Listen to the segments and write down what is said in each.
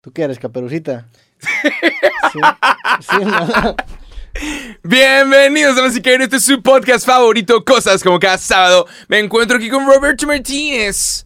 ¿Tú qué eres, caperucita? Sí, sí, no. Bienvenidos a los Este es su podcast favorito, Cosas como cada sábado. Me encuentro aquí con Roberto Martínez.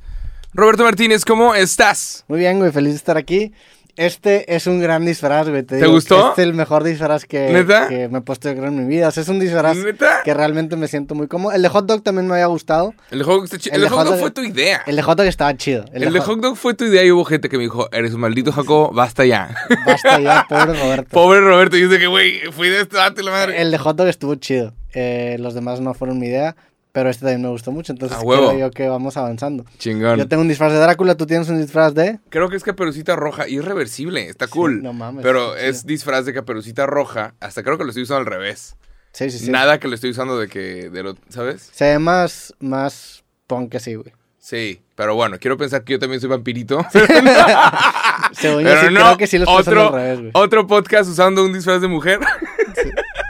Roberto Martínez, ¿cómo estás? Muy bien, güey, feliz de estar aquí. Este es un gran disfraz, güey. ¿Te gustó? Este es el mejor disfraz que, ¿Neta? que me he puesto yo creo en mi vida. O sea, es un disfraz ¿Neta? que realmente me siento muy cómodo. El de hot dog también me había gustado. El de hot dog, está chi- El el de hot hot dog dog- fue tu idea. El de hot dog estaba chido. El de hot dog fue tu idea y hubo gente que me dijo, eres un maldito Jacobo, basta ya. Basta ya, pobre Roberto. Pobre Roberto, y yo de que, güey, fui de este vato y la madre. El de hot dog estuvo chido. Eh, los demás no fueron mi idea, pero este también me gustó mucho. Entonces creo yo que vamos avanzando. Chingón. Yo tengo un disfraz de Drácula, tú tienes un disfraz de... Creo que es caperucita roja y es reversible, está Sí, cool. no mames, Pero es disfraz de caperucita roja. Hasta creo que lo estoy usando al revés. Sí, sí, sí. Nada que lo estoy usando de que, de lo, ¿sabes? Se ve más, más punk así, güey. Sí, pero bueno, quiero pensar que yo también soy vampirito. Según yo pero sí, no, creo que sí lo estoy usando otro, al revés, güey. otro podcast usando un disfraz de mujer.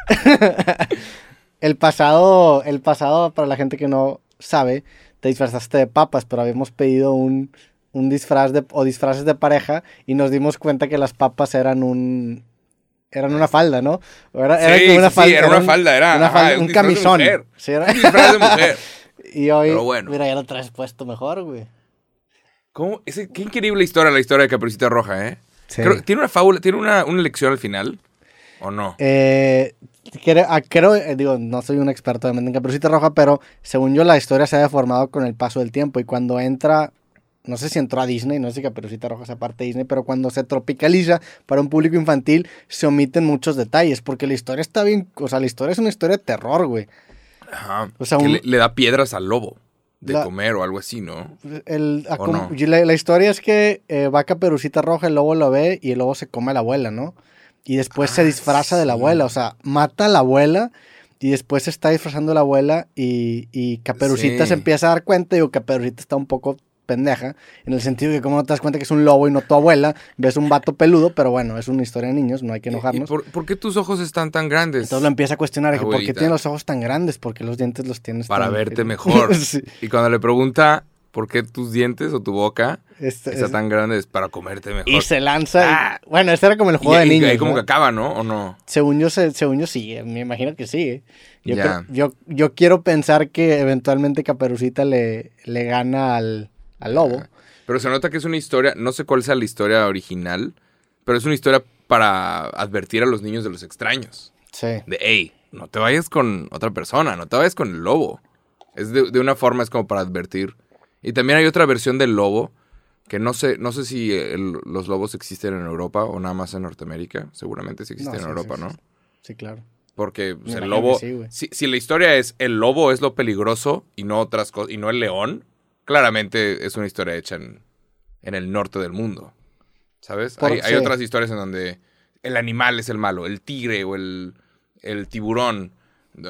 El pasado, el pasado, para la gente que no sabe, te disfrazaste de papas, pero habíamos pedido un, un disfraz de, o disfraces de pareja y nos dimos cuenta que las papas eran un, eran una falda, ¿no? Era, como una sí, sí, falda. era una un- falda, era, una ajá, falda, un un disfraz de camisón. mujer. Sí, era- Un disfraz de mujer. y hoy, Pero bueno. mira, ya lo traes puesto mejor, güey. ¿Cómo? Ese- qué increíble historia la historia de Caperucita Roja, ¿eh? Sí. Creo- ¿Tiene una fábula, tiene una, una lección al final? ¿O no? Eh, creo, ah, creo, eh, digo, no soy un experto obviamente en Caperucita Roja, pero según yo la historia se ha deformado con el paso del tiempo y cuando entra, no sé si entró a Disney, no sé si Caperucita Roja es parte de Disney, pero cuando se tropicaliza para un público infantil se omiten muchos detalles porque la historia está bien, o sea, la historia es una historia de terror, güey. Ajá. o sea, que un- le, le da piedras al lobo de La- comer o algo así, ¿no? El, a ¿O como- no? la, la historia es que eh, va Caperucita Roja, el lobo lo ve y el lobo se come a la abuela, ¿no? Y después se Ah, disfraza de la abuela, o sea, mata a la abuela y después se está disfrazando de la abuela y, y Caperucita Sí. se empieza a dar cuenta, digo, Caperucita está un poco pendeja, en el sentido de que como no te das cuenta que es un lobo y no tu abuela, ves un vato peludo, pero bueno, es una historia de niños, no hay que ¿Y- y enojarnos. por, por qué tus ojos están tan grandes? Entonces lo empieza a cuestionar, ¿por qué tiene los ojos tan grandes? ¿Por qué los dientes los tienes Para tan- verte mejor. Sí. Y cuando le pregunta por qué tus dientes o tu boca Este- está es- tan grande, es para comerte mejor. Y se lanza. y- Ah. bueno, este era como el Y- juego de y- y niños. ahí como ¿no? que acaba, ¿no? ¿O no? según, yo, se- según yo sí, me imagino que sí. eh. Yo, creo- yo, yo quiero pensar que eventualmente Caperucita le, le gana al, al lobo. Pero se nota que es una historia, no sé cuál sea la historia original, pero es una historia para advertir a los niños de los extraños. Sí. De, hey, no te vayas con otra persona, no te vayas con el lobo. Es de, de una forma, es como para advertir. Y también hay otra versión del lobo, que no sé, no sé si el- los lobos existen en Europa o nada más en Norteamérica. Seguramente sí existen No, en Europa, sí, ¿no? sí. Sí, claro. Porque pues, el lobo. si, si la historia es el lobo es lo peligroso y no otras cosas, y no el león, claramente es una historia hecha en, en el norte del mundo. ¿Sabes? Por- hay, hay otras historias en donde el animal es el malo, el tigre o el, el tiburón.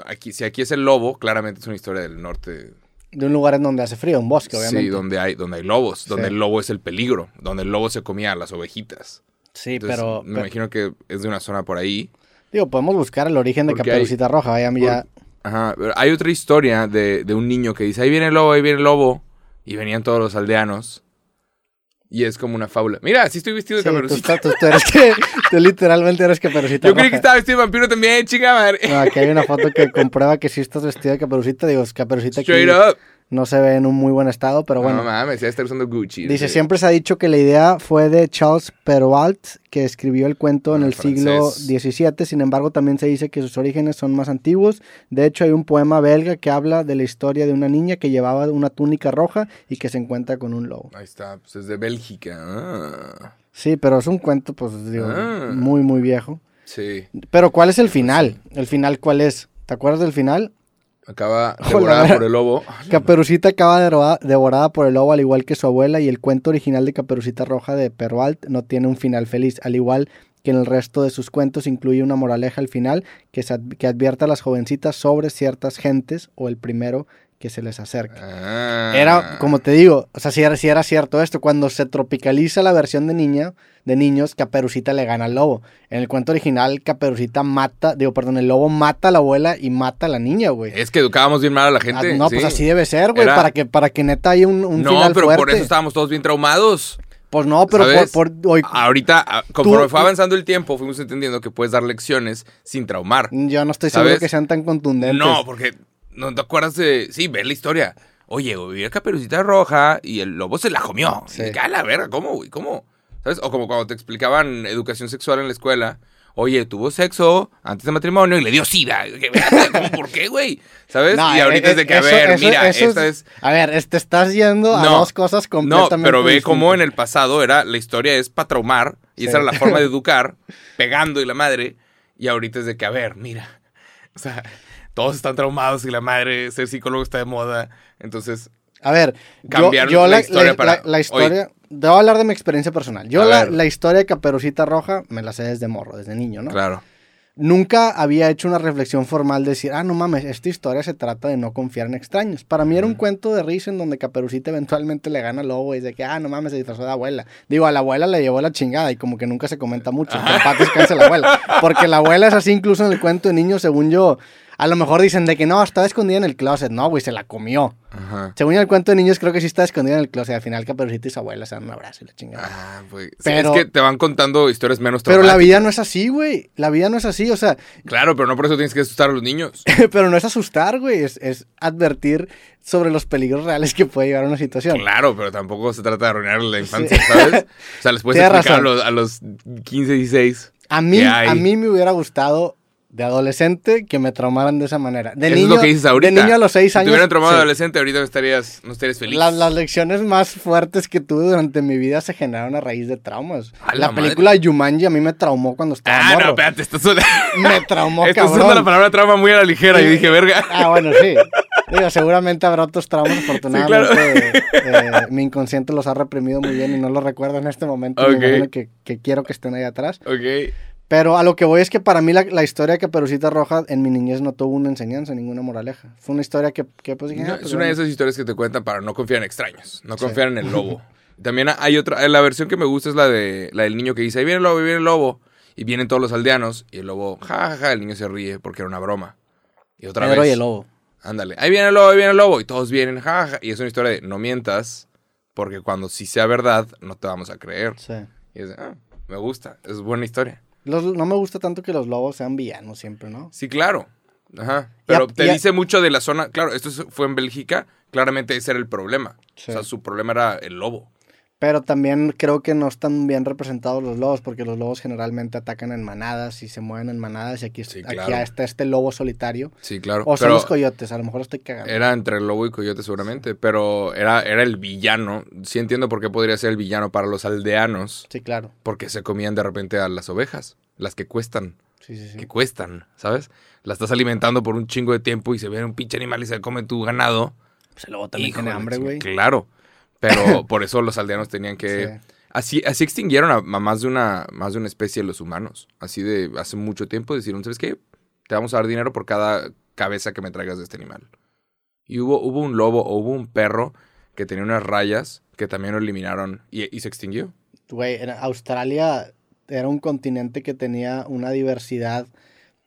Aquí, si aquí es el lobo, claramente es una historia del norte. De un lugar en donde hace frío, un bosque, obviamente. Sí, donde hay, donde hay lobos, donde Sí. el lobo es el peligro, donde el lobo se comía a las ovejitas. Sí, Entonces, pero, me pero- imagino que es de una zona por ahí. Digo, podemos buscar el origen de Caperucita Roja. Ya, ya- Ajá, pero hay otra historia de, de un niño que dice, ahí viene el lobo, ahí viene el lobo. Y venían todos los aldeanos. Y es como una fábula. Mira, sí estoy vestido de sí, tú, caperucita. tú- tú eres que, tú literalmente eres Caperucita Yo creí que estaba vestido de vampiro también, chica madre. No, aquí hay una foto que comprueba que sí estás vestido de Caperucita. Digo, Caperucita aquí Straight up. No se ve en un muy buen estado, pero bueno. No mames, ya está usando Gucci. Dice, Sí. siempre se ha dicho que la idea fue de Charles Perrault, que escribió el cuento en Ah, el siglo. XVII. Sin embargo, también se dice que sus orígenes son más antiguos. De hecho, hay un poema belga que habla de la historia de una niña que llevaba una túnica roja y que se encuentra con un lobo. Ahí está, pues es de Bélgica. Ah, Sí, pero es un cuento, pues, digo, Ah. muy, muy viejo. sí, Pero, ¿cuál es el final? ¿El final cuál es? ¿Te acuerdas del final? Acaba devorada por el lobo. Caperucita acaba devorada por el lobo al igual que su abuela y el cuento original de Caperucita Roja de Perrault no tiene un final feliz, al igual que en el resto de sus cuentos incluye una moraleja al final que, se ad- que advierte a las jovencitas sobre ciertas gentes o el primero que se les acerca. Ah. Era, como te digo, o sea, si era, sí era cierto esto, cuando se tropicaliza la versión de niña, de niños, Caperucita le gana al lobo. En el cuento original, Caperucita mata, digo, perdón, el lobo mata a la abuela y mata a la niña, güey. Es que educábamos bien mal a la gente. Ah, no, sí. pues así debe ser, güey, Era- para que, para que neta haya un, un no, final pero fuerte. por eso estábamos todos bien traumados. Pues no, pero por, por- hoy- Ahorita, ah, conforme Tú- fue avanzando el tiempo, fuimos entendiendo que puedes dar lecciones sin traumar. yo no estoy seguro ¿sabes? que sean tan contundentes. No, porque no te acuerdas de. Sí, ve la historia. Oye, güey, vi a Caperucita Roja y el lobo se la comió. Sí. Y dije, "A la verga, ¿cómo, güey? ¿Cómo? ¿Sabes? O como cuando te explicaban educación sexual en la escuela. Oye, tuvo sexo antes de matrimonio y le dio sida. Y dije, "Verga, ¿Cómo? ¿Por qué, güey? ¿Sabes? No, y ahorita eh, es de que, a eso- ver, eso- mira, eso esta es... A ver, es- te estás yendo a No, dos cosas No, completamente pero ve distintas. cómo en el pasado era la historia es para traumar y Sí. esa era la forma de educar, pegando y la madre. Y ahorita es de que, a ver, mira. O sea, todos están traumados y la madre, ser psicólogo está de moda. Entonces, A ver, yo, Cambiaron yo la la, historia la- para la- la historia... A hablar de mi experiencia personal. Yo la historia de Caperucita Roja me la sé desde morro, desde niño, ¿no? claro. Nunca había hecho una reflexión formal de decir, ah, no mames, esta historia se trata de no confiar en extraños. Para mí era un cuento de risa en donde Caperucita eventualmente le gana al lobo y de que, ah, no mames, se disfrazó de abuela. Digo, a la abuela le llevó la chingada y como que nunca se comenta mucho. Que la abuela. Porque la abuela es así incluso en el cuento de niños, según yo. A lo mejor dicen de que no, estaba escondida en el closet. No, güey, se la comió. Ajá. Según el cuento de niños creo que sí está escondida en el closet. Al final Caperucita y su abuela se dan un abrazo y la chingada. Ah, sí, es que te van contando historias menos Pero la vida no es así, güey. La vida no es así, o sea, Claro, pero no por eso tienes que asustar a los niños. pero no es asustar, güey, es, es advertir sobre los peligros reales que puede llevar a una situación. Claro, pero tampoco se trata de arruinar la infancia, ¿sabes? O sea, les puedes explicar a los, a los 15, 16. A mí, a mí me hubiera gustado de adolescente que me traumaran de esa manera. De Eso niño, es lo que dices ahorita. De niño a los seis Si te años. hubieran traumado sí. de adolescente, ahorita no estarías, no estarías feliz. Las, las lecciones más fuertes que tuve durante mi vida se generaron a raíz de traumas. A La, la película Jumanji a mí me traumó cuando estaba Ah, morro. no, espérate, estás usando, me traumó, estás cabrón. usando la palabra trauma muy a la ligera. Y dije, verga. Ah, bueno, sí. Digo, seguramente habrá otros traumas, afortunadamente. eh, mi inconsciente los ha reprimido muy bien y no los recuerdo en este momento. Me Ok. imagino que, que quiero que estén ahí atrás. Ok. Pero a lo que voy es que para mí la, la historia de Caperucita Roja en mi niñez no tuvo una enseñanza, ninguna moraleja. Fue una historia que, que pues dije, No, ah, es pues, una de esas historias que te cuentan para no confiar en extraños, no Sí. confiar en el lobo. También hay otra, la versión que me gusta es la de la del niño que dice, ahí viene el lobo, ahí viene el lobo. Y vienen todos los aldeanos y el lobo, ja, ja, ja, el niño se ríe porque era una broma. Y otra Pedro vez, y el lobo. ándale, ahí viene el lobo, ahí viene el lobo. Y todos vienen, ja, ja. Y es una historia de no mientas porque cuando sí sea verdad no te vamos a creer. Sí. Y es de, ah, me gusta, es buena historia. Los- no me gusta tanto que los lobos sean villanos siempre, ¿no? Sí, claro. Ajá. Pero te dice mucho de la zona. Claro, esto es- fue en Bélgica. Claramente ese era el problema. Sí. O sea, su problema era el lobo. Pero también creo que no están bien representados los lobos, porque los lobos generalmente atacan en manadas y se mueven en manadas. Y aquí, Sí, aquí está este lobo solitario. Sí, claro. O son pero los coyotes, a lo mejor estoy cagando. era entre el lobo y coyote seguramente. Pero era, era el villano. Sí entiendo por qué podría ser el villano para los aldeanos. Sí, claro. Porque se comían de repente a las ovejas. Las que cuestan. Sí, sí, sí. Que cuestan, ¿sabes? Las estás alimentando por un chingo de tiempo y se ve un pinche animal y se come tu ganado. El lobo también Hijo tiene de hambre, güey. Claro. Pero por eso los aldeanos tenían que... Sí. Así, así extinguieron a, a más, de una, más de una especie de los humanos. Así de hace mucho tiempo decieron, ¿sabes qué? Te vamos a dar dinero por cada cabeza que me traigas de este animal. Y hubo, hubo un lobo o hubo un perro que tenía unas rayas que también lo eliminaron y, y se extinguió. Güey, era- Australia era un continente que tenía una diversidad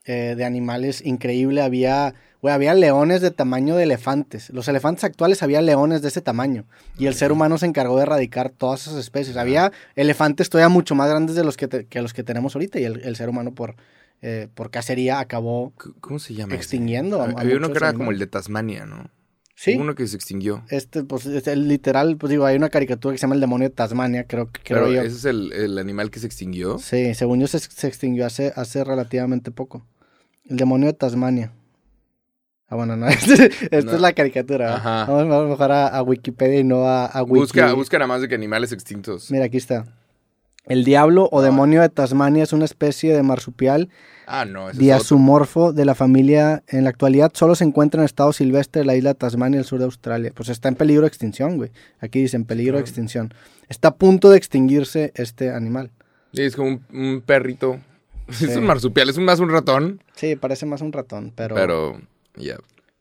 eh, de animales increíble. Había, güey, había leones de tamaño de elefantes. Los elefantes actuales había leones de ese tamaño. Y el ser humano se encargó de erradicar todas esas especies. Había elefantes todavía mucho más grandes de los que, te- que los que tenemos ahorita. Y el, el ser humano por, eh, por cacería acabó ¿Cómo se llama? extinguiendo. a- a Había uno que era como el de Tasmania, ¿no? Sí. Hubo Uno que se extinguió. Este, pues, es el literal, pues digo, hay una caricatura que se llama El demonio de Tasmania, creo que creo Pero yo. ese es el, el animal que se extinguió. Sí, según yo se, se extinguió hace, hace relativamente poco. El demonio de Tasmania. Ah, bueno, no, esta No. es la caricatura. Ajá. Vamos, vamos mejor a, a Wikipedia y no a, a Wiki. Busca, busca nada más de que animales extintos. Mira, aquí está. El diablo o Ah. demonio de Tasmania es una especie de marsupial Ah, no, diazumorfo de la familia. En la actualidad solo se encuentra en el estado silvestre de la isla de Tasmania, el sur de Australia. Pues está en peligro de extinción, güey. Aquí dice en peligro de extinción. Está a punto de extinguirse este animal. Sí, es como un, un perrito. Es un marsupial, es un- más un ratón. Sí, parece más un ratón, pero... Pero,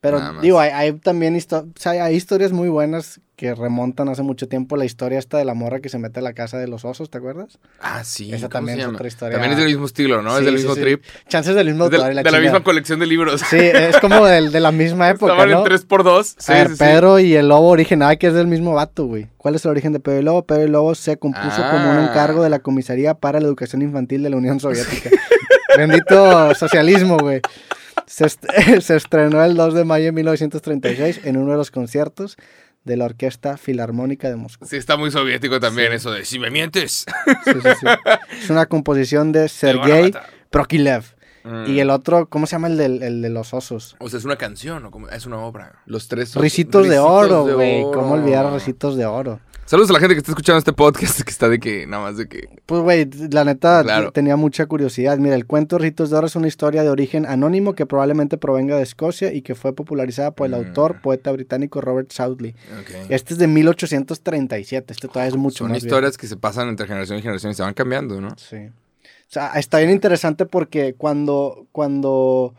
Pero digo, hay, hay también histo- o sea, hay historias muy buenas que remontan hace mucho tiempo. La historia esta de la morra que se mete a la casa de los osos, ¿te acuerdas? Ah, sí. Esa ¿cómo también es otra historia. También es del mismo estilo, ¿no? es del sí, mismo sí. trip. Chances del mismo autor de la misma colección de libros. Sí, es como del- de la misma época, Estaban ¿no? en 3x2. Sí, a ver. Pedro y el Lobo original, que es del mismo vato, güey. ¿Cuál es el origen de Pedro y el Lobo? Pedro y el Lobo se compuso como un Ah. encargo de la Comisaría para la Educación Infantil de la Unión Soviética. Bendito socialismo, güey. Se, est- se estrenó el 2 de mayo de 1936 en uno de los conciertos de la Orquesta Filarmónica de Moscú. Sí, está muy soviético también eso de si me mientes. Sí, sí, sí. Es una composición de Sergei. Prokilev. Mm. Y el otro, ¿cómo se llama el, del, el de los osos? O sea, es una canción o como- es una obra. Los tres son- Ricitos de oro, de güey. ¿Cómo olvidar Ricitos de oro? Saludos a la gente que está escuchando este podcast que está de que, nada más de que. Pues, güey, la neta Claro. tenía mucha curiosidad. Mira, el cuento Ritos de Oro es una historia de origen anónimo que probablemente provenga de Escocia y que fue popularizada por el Mm. autor, poeta británico Robert Southey. Este es de 1837, este todavía es mucho Son más historias que se pasan entre generación y generación y se van cambiando, ¿no? Sí. O sea, está bien interesante porque cuando, cuando,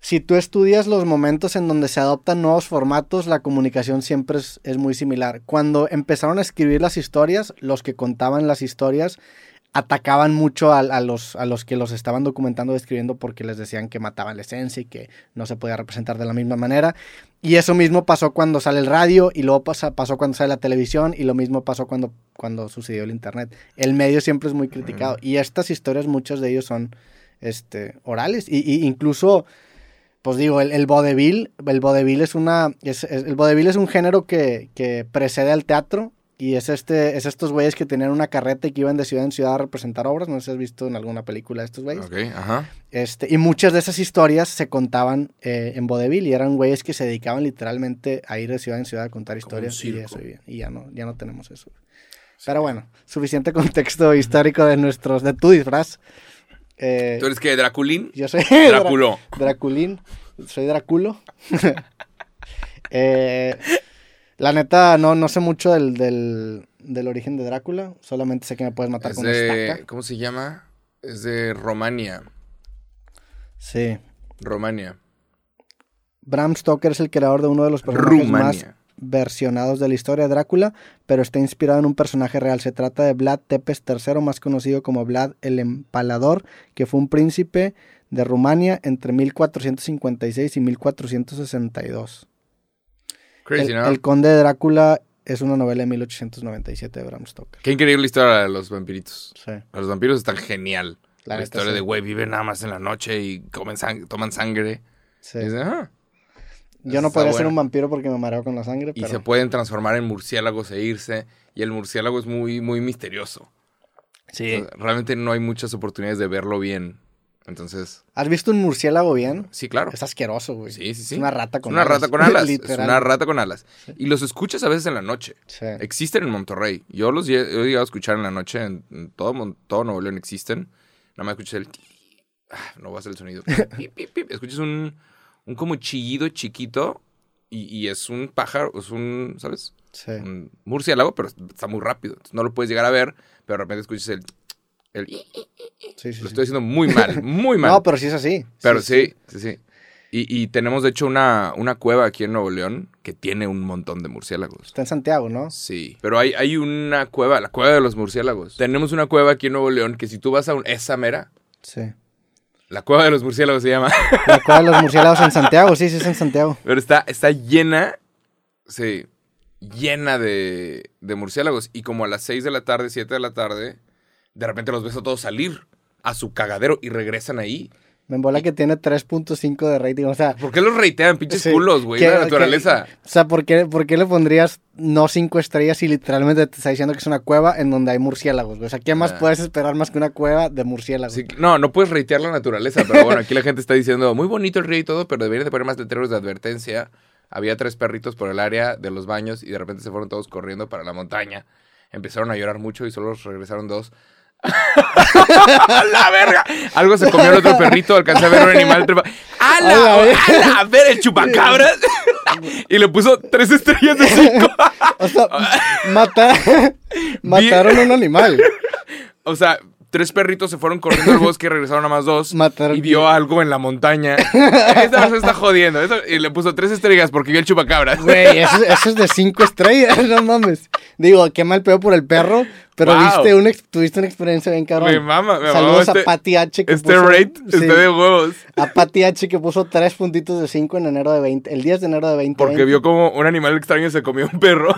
si tú estudias los momentos en donde se adoptan nuevos formatos, la comunicación siempre es, es muy similar. Cuando empezaron a escribir las historias, los que contaban las historias atacaban mucho a, a los, a los que los estaban documentando o escribiendo porque les decían que mataban la esencia y que no se podía representar de la misma manera. Y eso mismo pasó cuando sale el radio y luego pasa, pasó cuando sale la televisión y lo mismo pasó cuando, cuando sucedió el internet. El medio siempre es muy criticado y estas historias, muchos de ellos son este, orales y incluso, pues digo, el, el vodevil, el vodevil es una, es, es- el vodevil es un género que, que precede al teatro y es este, es estos güeyes que tenían una carreta y que iban de ciudad en ciudad a representar obras, no sé si has visto en alguna película de estos güeyes. Ajá. Este, y muchas de esas historias se contaban eh, en vodevil y eran güeyes que se dedicaban literalmente a ir de ciudad en ciudad a contar historias y, eso, y, y ya no, ya no tenemos eso. Pero bueno, suficiente contexto histórico de nuestros, de tu disfraz. Eh, ¿Tú eres qué? ¿Draculín? yo soy Dráculo. Draculín, soy Draculo. Eh, la neta, no, no sé mucho del, del, del origen de Drácula, solamente sé que me puedes matar Es con una de. estaca. ¿Cómo se llama? Es de Romania. Sí. Romania. Bram Stoker es el creador de uno de los personajes más Rumania. Versionados de la historia de Drácula, pero está inspirado en un personaje real. Se trata de Vlad Tepes III, más conocido como Vlad el Empalador, que fue un príncipe de Rumania entre 1456 y 1462. Crazy, el, ¿no? el Conde de Drácula es una novela de 1897 de Bram Stoker. Qué increíble historia de los vampiritos. Sí. Los vampiros están genial. La La, historia sí. de, güey, viven nada más en la noche y comen sang- toman sangre. sí. Y, "Ah". Yo no podría ser un vampiro porque me mareo con la sangre, Y pero se pueden transformar en murciélagos e irse. Y el murciélago es muy, muy misterioso. sí. O sea, realmente no hay muchas oportunidades de verlo bien. Entonces, ¿Has visto un murciélago bien? sí, claro. Es asqueroso, güey. Sí, sí, sí. Es una rata con es una alas. rata con alas. es una rata con alas. Y los escuchas a veces en la noche. Sí. Existen en Monterrey. Yo los lle- he llegado a escuchar en la noche. En, en todo, todo Nuevo León existen. Nada más escuchas el... ah, no va a hacer el sonido. Pip, pip, pip. Escuchas un, un como chillido chiquito y, y es un pájaro, es un, ¿sabes? Sí. Un murciélago, pero está muy rápido. Entonces, no lo puedes llegar a ver, pero de repente escuchas el... el Sí, sí, lo sí. estoy haciendo muy mal, muy mal. No, pero sí es así. Pero sí, sí, sí. Y, y tenemos, de hecho, una, una cueva aquí en Nuevo León que tiene un montón de murciélagos. Está en Santiago, ¿no? Sí, pero hay, hay una cueva, la cueva de los murciélagos. Tenemos una cueva aquí en Nuevo León que si tú vas a un, esa mera, Sí. La cueva de los murciélagos se llama, La cueva de los murciélagos en Santiago, sí, sí es en Santiago. pero está, está llena, sí, llena de, de murciélagos. Y como a las 6 de la tarde, 7 de la tarde, de repente los ves a todos salir a su cagadero y regresan ahí. Me embola que tiene 3.5 de rating, o sea... ¿Por qué los reitean, pinches sí, culos, güey? La que- naturaleza. o sea, ¿por qué, ¿por qué le pondrías no 5 estrellas y literalmente te está diciendo que es una cueva en donde hay murciélagos? güey? O sea, ¿qué más Ah. puedes esperar más que una cueva de murciélagos? Sí, no, no puedes reitear la naturaleza, pero bueno, aquí la gente está diciendo, muy bonito el río y todo, pero deberían de poner más letreros de advertencia. Había tres perritos por el área de los baños y de repente se fueron todos corriendo para la montaña. Empezaron a llorar mucho y solo regresaron dos. ¡La verga! Algo se comió el otro perrito, alcancé a ver un animal. trepa- ¡A A la verga. a la ver el chupacabras! y le puso tres estrellas de cinco. O sea, mata- mataron a un animal. O sea, tres perritos se fueron corriendo al bosque y regresaron a más dos. Mataron- y vio algo en la montaña. Esta persona está jodiendo. Y le puso tres estrellas porque vio el chupacabras. Güey, eso, eso es de cinco estrellas, no mames. Digo, qué mal pedo por el perro, pero Wow. viste una, tuviste una experiencia bien cabrón. Me mama, me mama Saludos este- a Patty H. Que Este puso- rate sí, está de huevos. A Patty H. que puso tres puntitos de cinco en enero de 20, el 10 de enero de 20. Porque vio como un animal extraño se comió un perro.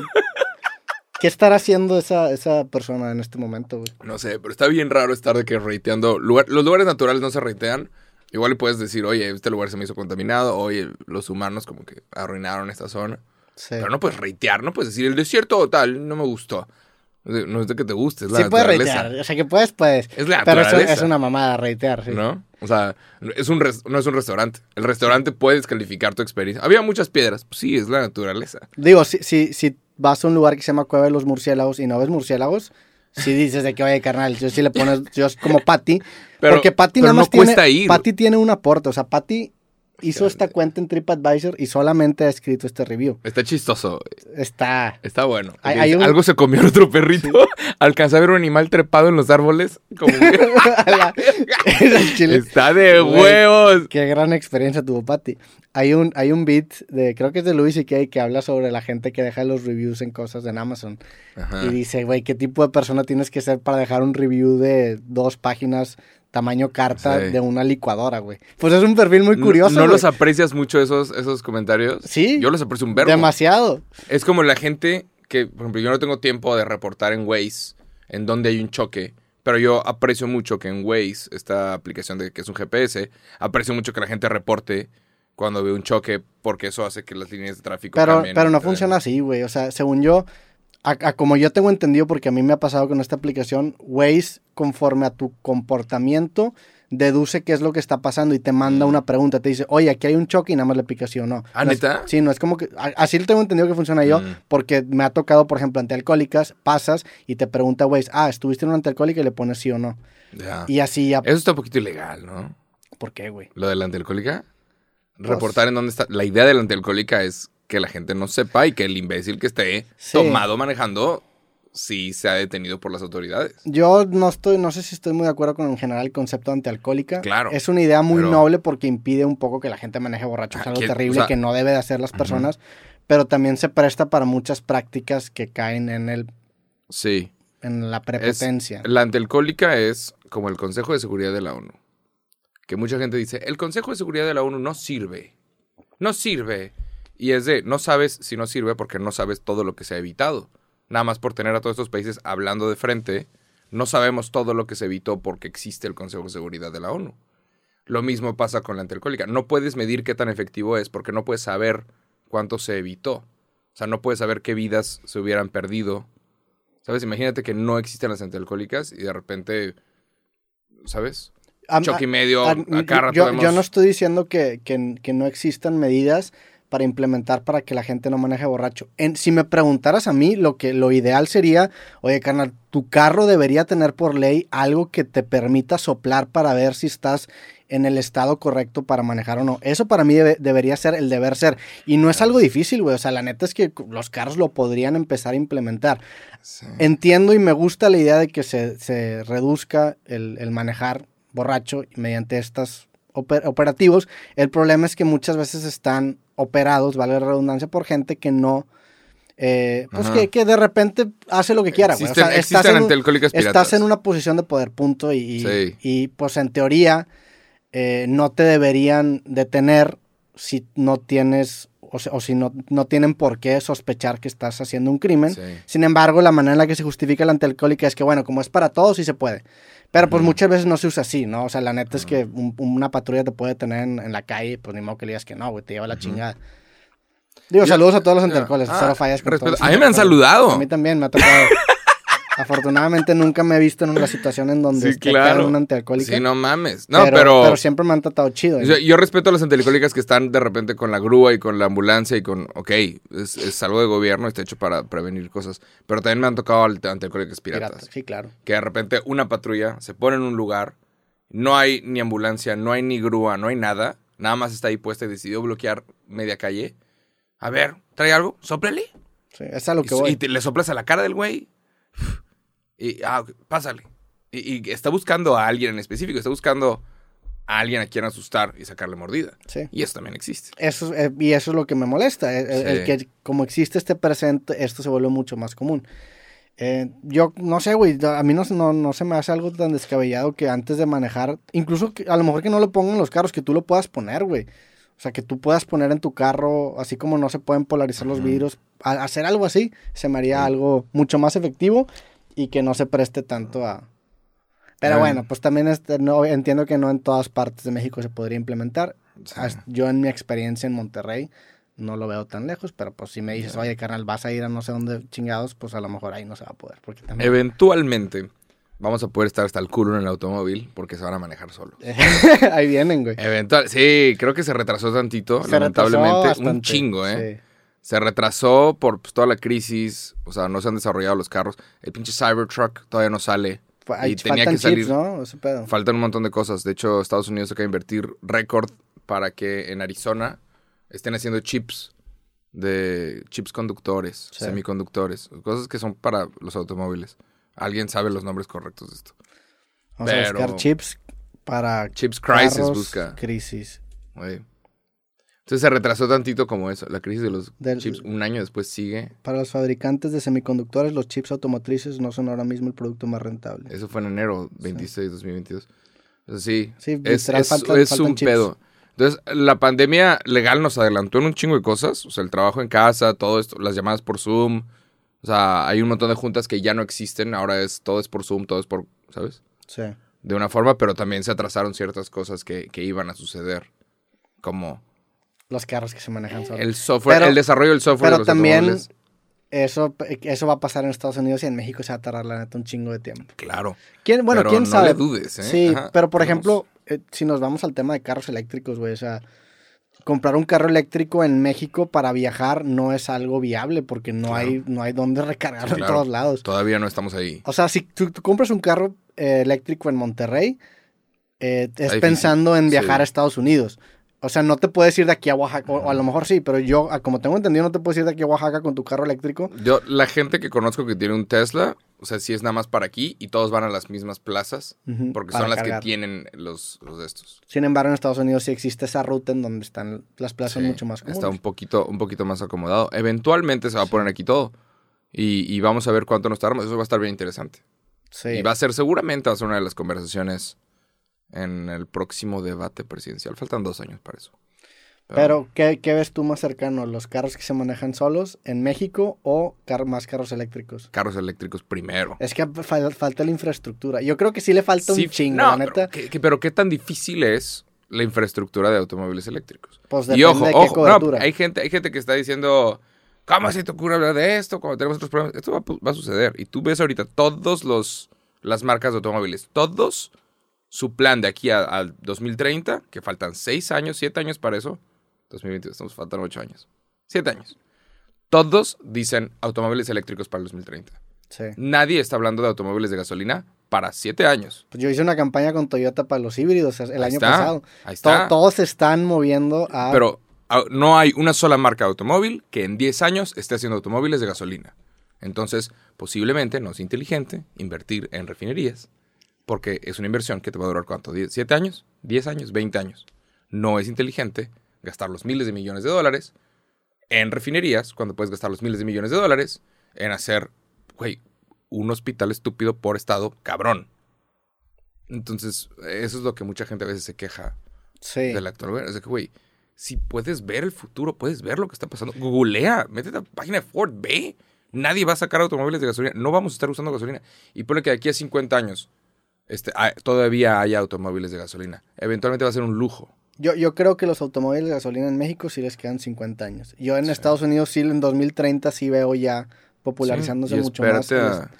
¿Qué estará haciendo esa, esa persona en este momento, güey? No sé, pero está bien raro estar de que rateando. lugar- los lugares naturales no se ratean. Igual le puedes decir, oye, este lugar se me hizo contaminado. Oye, los humanos como que arruinaron esta zona. Sí. Pero no puedes ratear, no puedes decir, el desierto o tal, no me gustó. No es de- que te guste, es la Sí puedes reitear, o sea que puedes, puedes. Es la Pero eso es una mamada reitear, sí. ¿No? O sea, es un no es un restaurante. El restaurante puede descalificar tu experiencia. Había muchas piedras. Pues sí, es la naturaleza. Digo, si, si, si vas a un lugar que se llama Cueva de los Murciélagos y no ves murciélagos, si dices de que, oye, carnal, yo sí le pones, yo es como Patty, Pero- porque Patty pero nada no más tiene, cuesta ir. Patty tiene un aporte, o sea, Patty hizo esta cuenta en TripAdvisor y solamente ha escrito este review. Está chistoso. Está... Está bueno. Hay- hay un- Algo se comió otro perrito. Alcanzó a ver un animal trepado en los árboles. Como que- La-. Está de Güey. huevos. Qué gran experiencia tuvo Patty. Hay un, hay un beat de, creo que es de Louis C.K. que habla sobre la gente que deja los reviews en cosas en Amazon. Ajá. Y dice, güey, ¿qué tipo de persona tienes que ser para dejar un review de dos páginas tamaño carta Sí. de una licuadora, güey? Pues es un perfil muy No- curioso. ¿No, güey. los aprecias mucho esos, esos comentarios? Sí. Yo los aprecio un verbo. Demasiado. Es como la gente que, por ejemplo, yo no tengo tiempo de reportar en Waze en donde hay un choque, pero yo aprecio mucho que en Waze, esta aplicación de que es un GPS, aprecio mucho que la gente reporte cuando ve un choque porque eso hace que las líneas de tráfico Pero, cambien. pero no funciona así, güey. O sea, según yo, a, a como yo tengo entendido, porque a mí me ha pasado con esta aplicación, Waze, conforme a tu comportamiento, deduce qué es lo que está pasando y te manda una pregunta. Te dice, oye, aquí hay un choque y nada más le picas sí o no. ¿Ah, No es- sí, no es como que. a- Así lo tengo entendido que funciona yo, Mm. porque me ha tocado, por ejemplo, antialcohólicas, pasas y te pregunta Waze, ah, ¿estuviste en una antialcohólica? Y le pones sí o no. ya. Y así ya. Eso está un poquito ilegal, ¿no? ¿Por qué, güey? Lo de la antialcohólica. Pues- Reportar en dónde está. La idea de la antialcohólica es que la gente no sepa y que el imbécil que esté Sí. tomado manejando sí se ha detenido por las autoridades. Yo no estoy, no sé si estoy muy de acuerdo con en general el concepto de antialcohólica. Claro, Es una idea muy pero- noble porque impide un poco que la gente maneje borracho. Es Ah, algo ¿quién- terrible o sea- que no debe de hacer las personas. Pero también se presta para muchas prácticas que caen en el Sí. en la Es- prepotencia. la antialcohólica es como el Consejo de Seguridad de la ONU. Que mucha gente dice, el Consejo de Seguridad de la ONU no sirve. No sirve. Y es de, no sabes si no sirve porque no sabes todo lo que se ha evitado. Nada más por tener a todos estos países hablando de frente, no sabemos todo lo que se evitó porque existe el Consejo de Seguridad de la ONU. Lo mismo pasa con la antialcohólica. No puedes medir qué tan efectivo es porque no puedes saber cuánto se evitó. O sea, no puedes saber qué vidas se hubieran perdido. ¿Sabes? Imagínate que no existen las antialcohólicas y de repente, ¿sabes? Choque y medio, a- a yo, yo no estoy diciendo que, que- que no existan medidas para implementar para que la gente no maneje borracho. En- si me preguntaras a mí, lo que lo ideal sería, oye, carnal, tu carro debería tener por ley algo que te permita soplar para ver si estás en el estado correcto para manejar o no. Eso para mí debe- debería ser el deber ser. Y no es algo difícil, güey. O sea, la neta es que los carros lo podrían empezar a implementar. Sí. Entiendo y me gusta la idea de que se, se reduzca el, el manejar borracho mediante estos oper- operativos. El problema es que muchas veces están operados, vale la redundancia, por gente que no... eh, pues que, que de repente hace lo que quiera, güey. O sea, estás en, un- antialcohólicas estás piratas. en una posición de poder, punto. Y, y- Sí. y, pues en teoría eh, no te deberían detener si no tienes o, si no, no tienen por qué sospechar que estás haciendo un crimen. Sí. Sin embargo, la manera en la que se justifica la antialcohólica es que, bueno, como es para todos, sí se puede. Pero pues muchas veces no se usa así, ¿no? O sea, la neta es que un- una patrulla te puede tener en, en la calle, pues ni modo que le digas que no, güey, te lleva la chingada. Digo, Yo- saludos a todos los antialcohólicos, Ah, cero fallas con todos A mí me han saludado. A mí también me ha tocado. Afortunadamente nunca me he visto en una situación en donde Sí, esté claro. pegando una antialcohólica. Sí, no mames. No, pero... pero siempre me han tratado chido. sea, yo respeto a las antialcohólicas que están de repente con la grúa y con la ambulancia y con... Ok, es, es algo de gobierno, está hecho para prevenir cosas. Pero también me han tocado al- antialcohólicas piratas. Pirata, Sí, claro. Que de repente una patrulla se pone en un lugar, no hay ni ambulancia, no hay ni grúa, no hay nada. Nada más está ahí puesta y decidió bloquear media calle. A ver, ¿trae algo? Sóplele. Sí, es a lo que Y, voy. y te- le soplas a la cara del güey. Y, ah, pásale. Y, y está buscando a alguien en específico, está buscando a alguien a quien asustar y sacarle mordida. Sí. Y eso también existe. Eso, es- eh, y eso es lo que me molesta, el, que como existe este presente, esto se vuelve mucho más común. Eh, yo no sé, güey, a mí no, no, no se me hace algo tan descabellado que antes de manejar, incluso que, a lo mejor que no lo pongan en los carros, que tú lo puedas poner, güey. O sea, que tú puedas poner en tu carro, así como no se pueden polarizar los vidrios, a- hacer algo así se me haría algo mucho más efectivo y que no se preste tanto a... Pero bueno, pues también este, no, entiendo que no en todas partes de México se podría implementar. Sí. Yo en mi experiencia en Monterrey no lo veo tan lejos, pero pues si me dices, oye, carnal, vas a ir a no sé dónde chingados, pues a lo mejor ahí no se va a poder. Porque también... Eventualmente vamos a poder estar hasta el culo en el automóvil porque se van a manejar solos. ahí vienen, güey. Eventual, sí, creo que se retrasó tantito, Se retrasó lamentablemente. Un chingo, ¿eh? sí. Se retrasó por pues, toda la crisis, o sea, no se han desarrollado los carros. El pinche Cybertruck todavía no sale. Hay- Y tenía que salir- chips, ¿no? Ese pedo. Faltan un montón de cosas. De hecho, Estados Unidos acaba de invertir récord para que en Arizona estén haciendo chips de chips conductores, Sí. semiconductores, cosas que son para los automóviles. Alguien sabe los nombres correctos de esto. Vamos a buscar chips para Chips Crisis carros, busca. crisis. Entonces se retrasó tantito como eso. La crisis de los Del- chips un año después sigue. Para los fabricantes de semiconductores, los chips automotrices no son ahora mismo el producto más rentable. Eso fue en enero 26, 2022. Entonces sí, Sí, es, es- faltan- es faltan un chips. pedo. Entonces, la pandemia legal nos adelantó en un chingo de cosas. O sea, el trabajo en casa, todo esto, las llamadas por Zoom. O sea, hay un montón de juntas que ya no existen. Ahora es todo es por Zoom, todo es por, ¿sabes? Sí. De una forma, pero también se atrasaron ciertas cosas que, que iban a suceder. Como Los carros que se manejan solos. el software, Pero- el desarrollo del software de Pero los también eso, eso va a pasar en Estados Unidos y en México se va a tardar la neta un chingo de tiempo. Claro. ¿Quién, bueno, Pero quién no sabe. le dudes, ¿eh? Sí, Ajá, pero por ejemplo, eh, si nos vamos al tema de carros eléctricos, güey, o sea, comprar un carro eléctrico en México para viajar no es algo viable porque no Claro. hay no hay dónde recargarlo Sí, en todos lados. Todavía no estamos ahí. O sea, si tú, tú compras un carro eh, eléctrico en Monterrey, eh, es pensando en viajar Sí. a Estados Unidos. O sea, no te puedes ir de aquí a Oaxaca, o, a lo mejor sí, pero yo, como tengo entendido, no te puedes ir de aquí a Oaxaca con tu carro eléctrico. Yo, la gente que conozco que tiene un Tesla, o sea, sí es nada más para aquí y todos van a las mismas plazas porque son las cargar. que tienen los, los de estos. Sin embargo, en Estados Unidos sí existe esa ruta en donde están las plazas Sí, mucho más comunes. Está un poquito, un poquito más acomodado. Eventualmente se va a poner aquí todo. Y, y vamos a ver cuánto nos tardamos. Eso va a estar bien interesante. Sí. Y va a ser, seguramente va a ser una de las conversaciones en el próximo debate presidencial. Faltan dos años para eso. Pero, ¿qué, qué ves tú más cercano? ¿Los carros que se manejan solos en México o car- más carros eléctricos? Carros eléctricos primero. Es que fal- falta la infraestructura. Yo creo que sí le falta Sí, un chingo, no, la neta. Pero ¿qué, qué- pero qué tan difícil es la infraestructura de automóviles eléctricos? Pues Y ojo, de qué ojo, no, cobertura. hay gente, hay gente que está diciendo, ¿cómo se te ocurre hablar de esto? Cuando tenemos otros problemas. Esto va, va a suceder. Y tú ves ahorita todos los las marcas de automóviles, todos su plan de aquí al 2030, que faltan 6 años, 7 años para eso. 2022, estamos faltan 8 años. 7 años. Todos dicen automóviles eléctricos para el 2030. Sí. Nadie está hablando de automóviles de gasolina para 7 años. Pues yo hice una campaña con Toyota para los híbridos el Ahí año está, pasado. Ahí To- está. todos se están moviendo a... Pero no hay una sola marca de automóvil que en 10 años esté haciendo automóviles de gasolina. Entonces, posiblemente no es inteligente invertir en refinerías, porque es una inversión que te va a durar cuánto, ¿10 ¿7 años? ¿10 años? ¿20 años? No es inteligente gastar los miles de millones de dólares en refinerías cuando puedes gastar los miles de millones de dólares en hacer, güey, un hospital estúpido por estado, cabrón. Entonces, eso es lo que mucha gente a veces se queja sí. del actual gobierno. Es de que, güey, si puedes ver el futuro, puedes ver lo que está pasando. Googlea, métete a la página de Ford, ve. Nadie va a sacar automóviles de gasolina. No vamos a estar usando gasolina. Y pone que de aquí a 50 años este, ah, todavía haya automóviles de gasolina. Eventualmente va a ser un lujo. Yo, yo creo que los automóviles de gasolina en México sí les quedan 50 años. Yo en Estados Unidos sí en 2030 sí veo ya popularizándose Sí, mucho más. los- a-.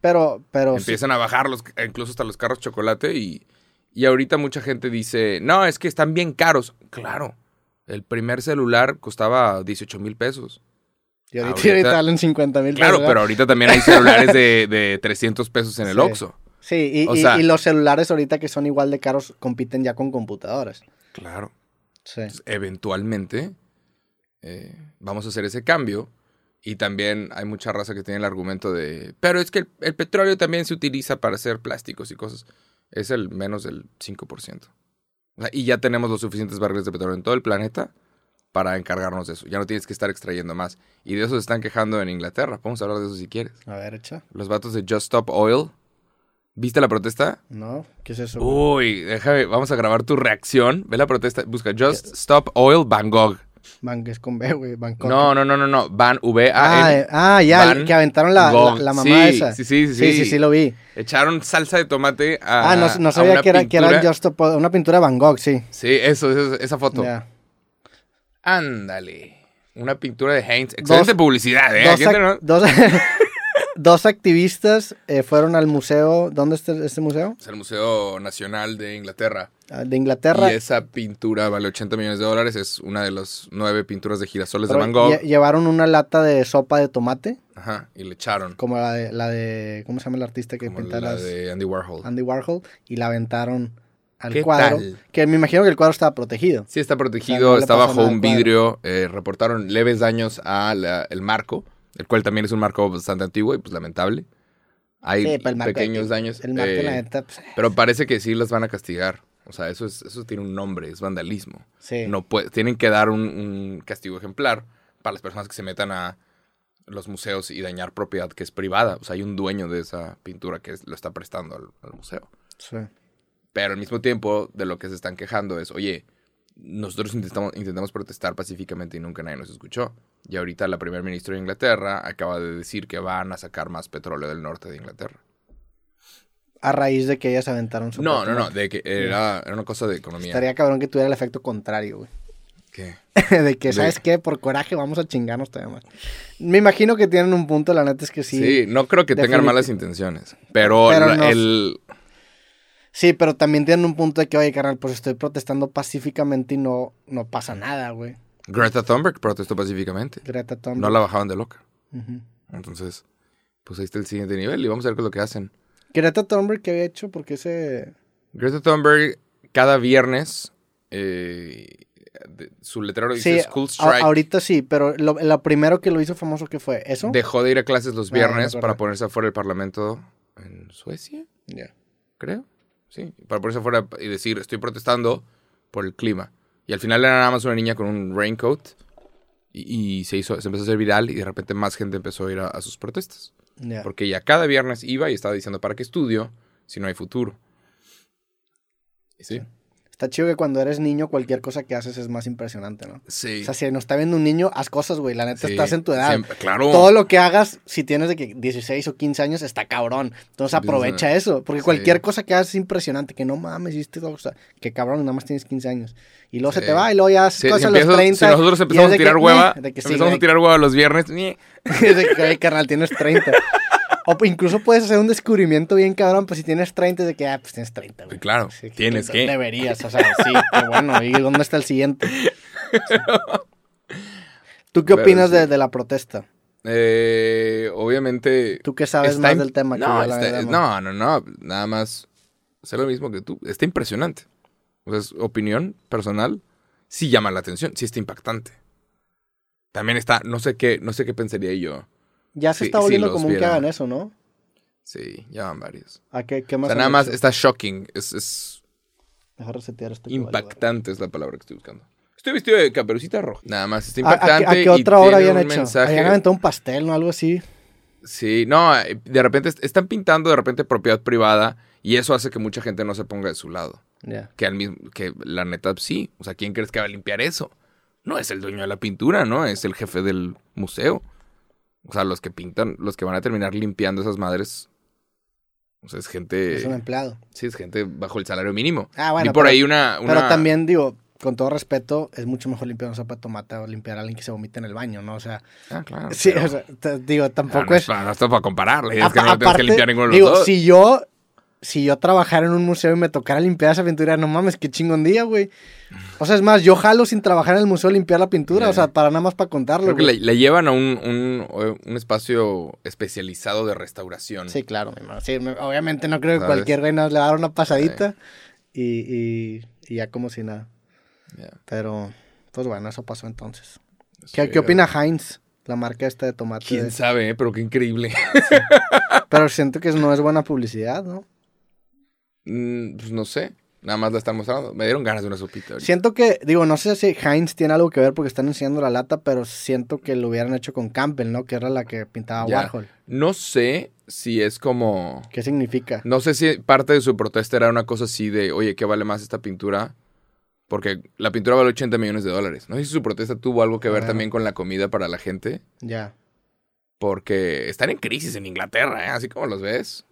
Pero, pero sí- Empiezan a bajar los, incluso hasta los carros chocolate y, y ahorita mucha gente dice, no, es que están bien caros. Claro, el primer celular costaba 18 mil pesos. y ahorita, ahorita- valen 50 mil Claro, pero ahorita también hay celulares de, de 300 pesos en el Sí. Oxxo. Sí, y, O y- sea- y los celulares ahorita que son igual de caros compiten ya con computadoras. Claro. Sí. Entonces, eventualmente eh, vamos a hacer ese cambio Y también hay mucha raza que tiene el argumento de, pero es que el, el petróleo también se utiliza para hacer plásticos y cosas. Es el menos del 5%. O sea, y ya tenemos los suficientes barriles de petróleo en todo el planeta para encargarnos de eso. Ya no tienes que estar extrayendo más. Y de eso se están quejando en Inglaterra. Podemos hablar de eso si quieres. A ver, echa. Los vatos de Just Stop Oil. ¿Viste la protesta? No, ¿qué es eso? Uy, déjame, vamos a grabar tu reacción. Ve la protesta. Busca Just Stop Oil. Van, que es con B, güey. Bangkok. No, no, no, no, no. Van V Ah, A eh, N. ah, ya, Van el que aventaron la, la, Gogh. la mamá Sí, esa. sí, sí, sí, Sí, sí, sí. sí, lo vi. Echaron salsa de tomate a Ah, no, no sabía una que era, que era pintura. Just Stop- una pintura de Van Gogh, sí. Sí, eso, eso, esa foto. Ya. Ándale. Una pintura de Heinz. Excelente Dos- publicidad, ¿eh? Dos, Aquí ac- tenemos- dos, dos activistas eh, fueron al museo. ¿Dónde está este museo? Es el Museo Nacional de Inglaterra. Ah, De Inglaterra. Y esa pintura vale 80 millones de dólares. Es una de las nueve pinturas de girasoles de Van Gogh. lle- llevaron una lata de sopa de tomate, Ajá. Y le echaron. como la de, la de ¿cómo se llama el artista que Como pinta la las de Andy Warhol. Andy Warhol? Y la aventaron al ¿Qué cuadro. tal? Que me imagino que el cuadro estaba protegido. Sí, está O protegido, sea, no le está bajo un vidrio. eh, reportaron leves daños al marco, el cual también es un marco bastante antiguo y pues lamentable. Hay Sí, pero el marco- pequeños daños. El marco, eh, la neta, pues, pero parece que sí las van a castigar. O sea, eso, es, eso tiene un nombre, es vandalismo. sí. No puede, tienen que dar un, un castigo ejemplar para las personas que se metan a los museos y dañar propiedad que es privada. O sea, hay un dueño de esa pintura que lo está prestando al- al museo. sí. Pero al mismo tiempo, de lo que se están quejando es, oye, nosotros intentamos, intentamos protestar pacíficamente y nunca nadie nos escuchó. Y ahorita la primer ministra de Inglaterra acaba de decir que van a sacar más petróleo del norte de Inglaterra. A raíz de que ellas aventaron sopa No, no, no, de que era, era una cosa de economía. Estaría cabrón que tuviera el efecto contrario, güey. ¿Qué? de que, De- ¿sabes qué? Por coraje vamos a chingarnos todavía más. Me imagino que tienen un punto, la neta es que sí. Sí, no creo que tengan malas intenciones. Pero, el... Sí, pero también tienen un punto de que, oye, carnal, pues estoy protestando pacíficamente y no, no pasa nada, güey. Greta Thunberg protestó pacíficamente. Greta Thunberg. No la bajaban de loca. Entonces, pues ahí está el siguiente nivel y vamos a ver qué es lo que hacen. Greta Thunberg, ¿qué había hecho? Porque ese... Greta Thunberg cada viernes eh, de- su letrero dice Sí, School a- Strike. ahorita sí, pero lo, lo primero que lo hizo famoso, ¿qué fue? ¿Eso? Dejó de ir a clases los Ah, viernes para ponerse afuera del parlamento en Suecia, Ya. creo. Sí, para ponerse afuera y decir, estoy protestando por el clima. Y al final era nada más una niña con un raincoat y, y se hizo, se empezó a hacer viral y de repente más gente empezó a ir a, a sus protestas. Ya. Porque ella cada viernes iba y estaba diciendo, ¿para qué estudio si no hay futuro? Y sí. Está chido que cuando eres niño cualquier cosa que haces es más impresionante, ¿no? Sí. O sea, si nos está viendo un niño, haz cosas, güey. La neta, Sí, estás en tu edad. siempre- claro. Todo lo que hagas, si tienes de que 16 o 15 años, está cabrón. Entonces aprovecha eso. Porque cualquier cosa que hagas es impresionante. Que no mames, hiciste todo. O sea, que cabrón, nada más tienes 15 años. Y luego se te va y luego ya haces cosas si, a los empiezas- 30. si nosotros empezamos a tirar que, hueva, de que empezamos a tirar hueva los viernes, de que, "Oye, carnal, tienes 30. O incluso puedes hacer un descubrimiento bien cabrón, pues si tienes 30, es de que, ah, pues tienes 30, güey. Claro, Sí, tienes que. Deberías, o sea, sí, qué bueno. ¿Y dónde está el siguiente? ¿Tú qué Pero opinas de, de la protesta? Eh, obviamente. Tú que sabes más del tema que no, la está- no, no, no, Nada más. Sé lo mismo que tú. Está impresionante. O sea, es opinión personal. Sí llama la atención. Sí está impactante. También está. No sé qué, no sé qué pensaría yo. Ya se Sí, está sí volviendo los común que hagan eso, ¿no? Sí, ya van varios. ¿A qué, qué O más? sea, nada más hecho? está shocking. Es, es resetear vale, impactante, es la palabra que estoy buscando. Estoy vestido de caperucita roja. Nada más está vale. ¿A, a qué- impactante. a qué y otra hora habían un hecho? mensaje- Habían aventado un pastel, ¿no? Algo así. Sí, no, eh, de repente est- están pintando de repente propiedad privada y eso hace que mucha gente no se ponga de su lado. Que al mismo, que la neta sí. O sea, ¿quién crees que va a limpiar eso? No es el dueño de la pintura, ¿no? Es el jefe del museo. O sea, los que pintan, los que van a terminar limpiando esas madres. O sea, es gente. Es un empleado. Sí, es gente bajo el salario mínimo. Ah, bueno. Vi por pero- ahí una, una- Pero también digo, con todo respeto, es mucho mejor limpiar una sopa de tomate o limpiar a alguien que se vomita en el baño, ¿no? O sea, Ah, claro. sí, pero- o sea, digo, Ah, tampoco no, es. es no está para compararle. Es que Apa- no lo tienes que aparte, limpiar ninguno de los digo, dos. si yo, si yo trabajara en un museo y me tocara limpiar esa pintura, no mames, qué chingón día, güey. O sea, es más, yo jalo sin trabajar en el museo limpiar la pintura, o sea, para nada más para contarlo. Creo que le, le llevan a un, un, un espacio especializado de restauración. Sí, claro, mi. Sí, me- obviamente no creo que cualquier güey nos le va a dar una pasadita y, y- y ya como si nada. Pero, pues bueno, eso pasó entonces. ¿Qué, qué opina Heinz? La marca esta de tomate. ¿Quién de- sabe? eh? Pero qué increíble. Pero siento que no es buena publicidad, ¿no? Mm, pues no sé. Nada más la están mostrando. Me dieron ganas de una sopita. ahorita. Siento que, digo, no sé si Heinz tiene algo que ver porque están enseñando la lata, pero siento que lo hubieran hecho con Campbell, ¿no? Que era la que pintaba Ya. Warhol. No sé si es como... ¿Qué significa? No sé si parte de su protesta era una cosa así de, oye, ¿qué vale más esta pintura? Porque la pintura vale 80 millones de dólares. No sé si su protesta tuvo algo que ver Ah. también con la comida para la gente. Ya. Porque están en crisis en Inglaterra, ¿eh? Así como los ves.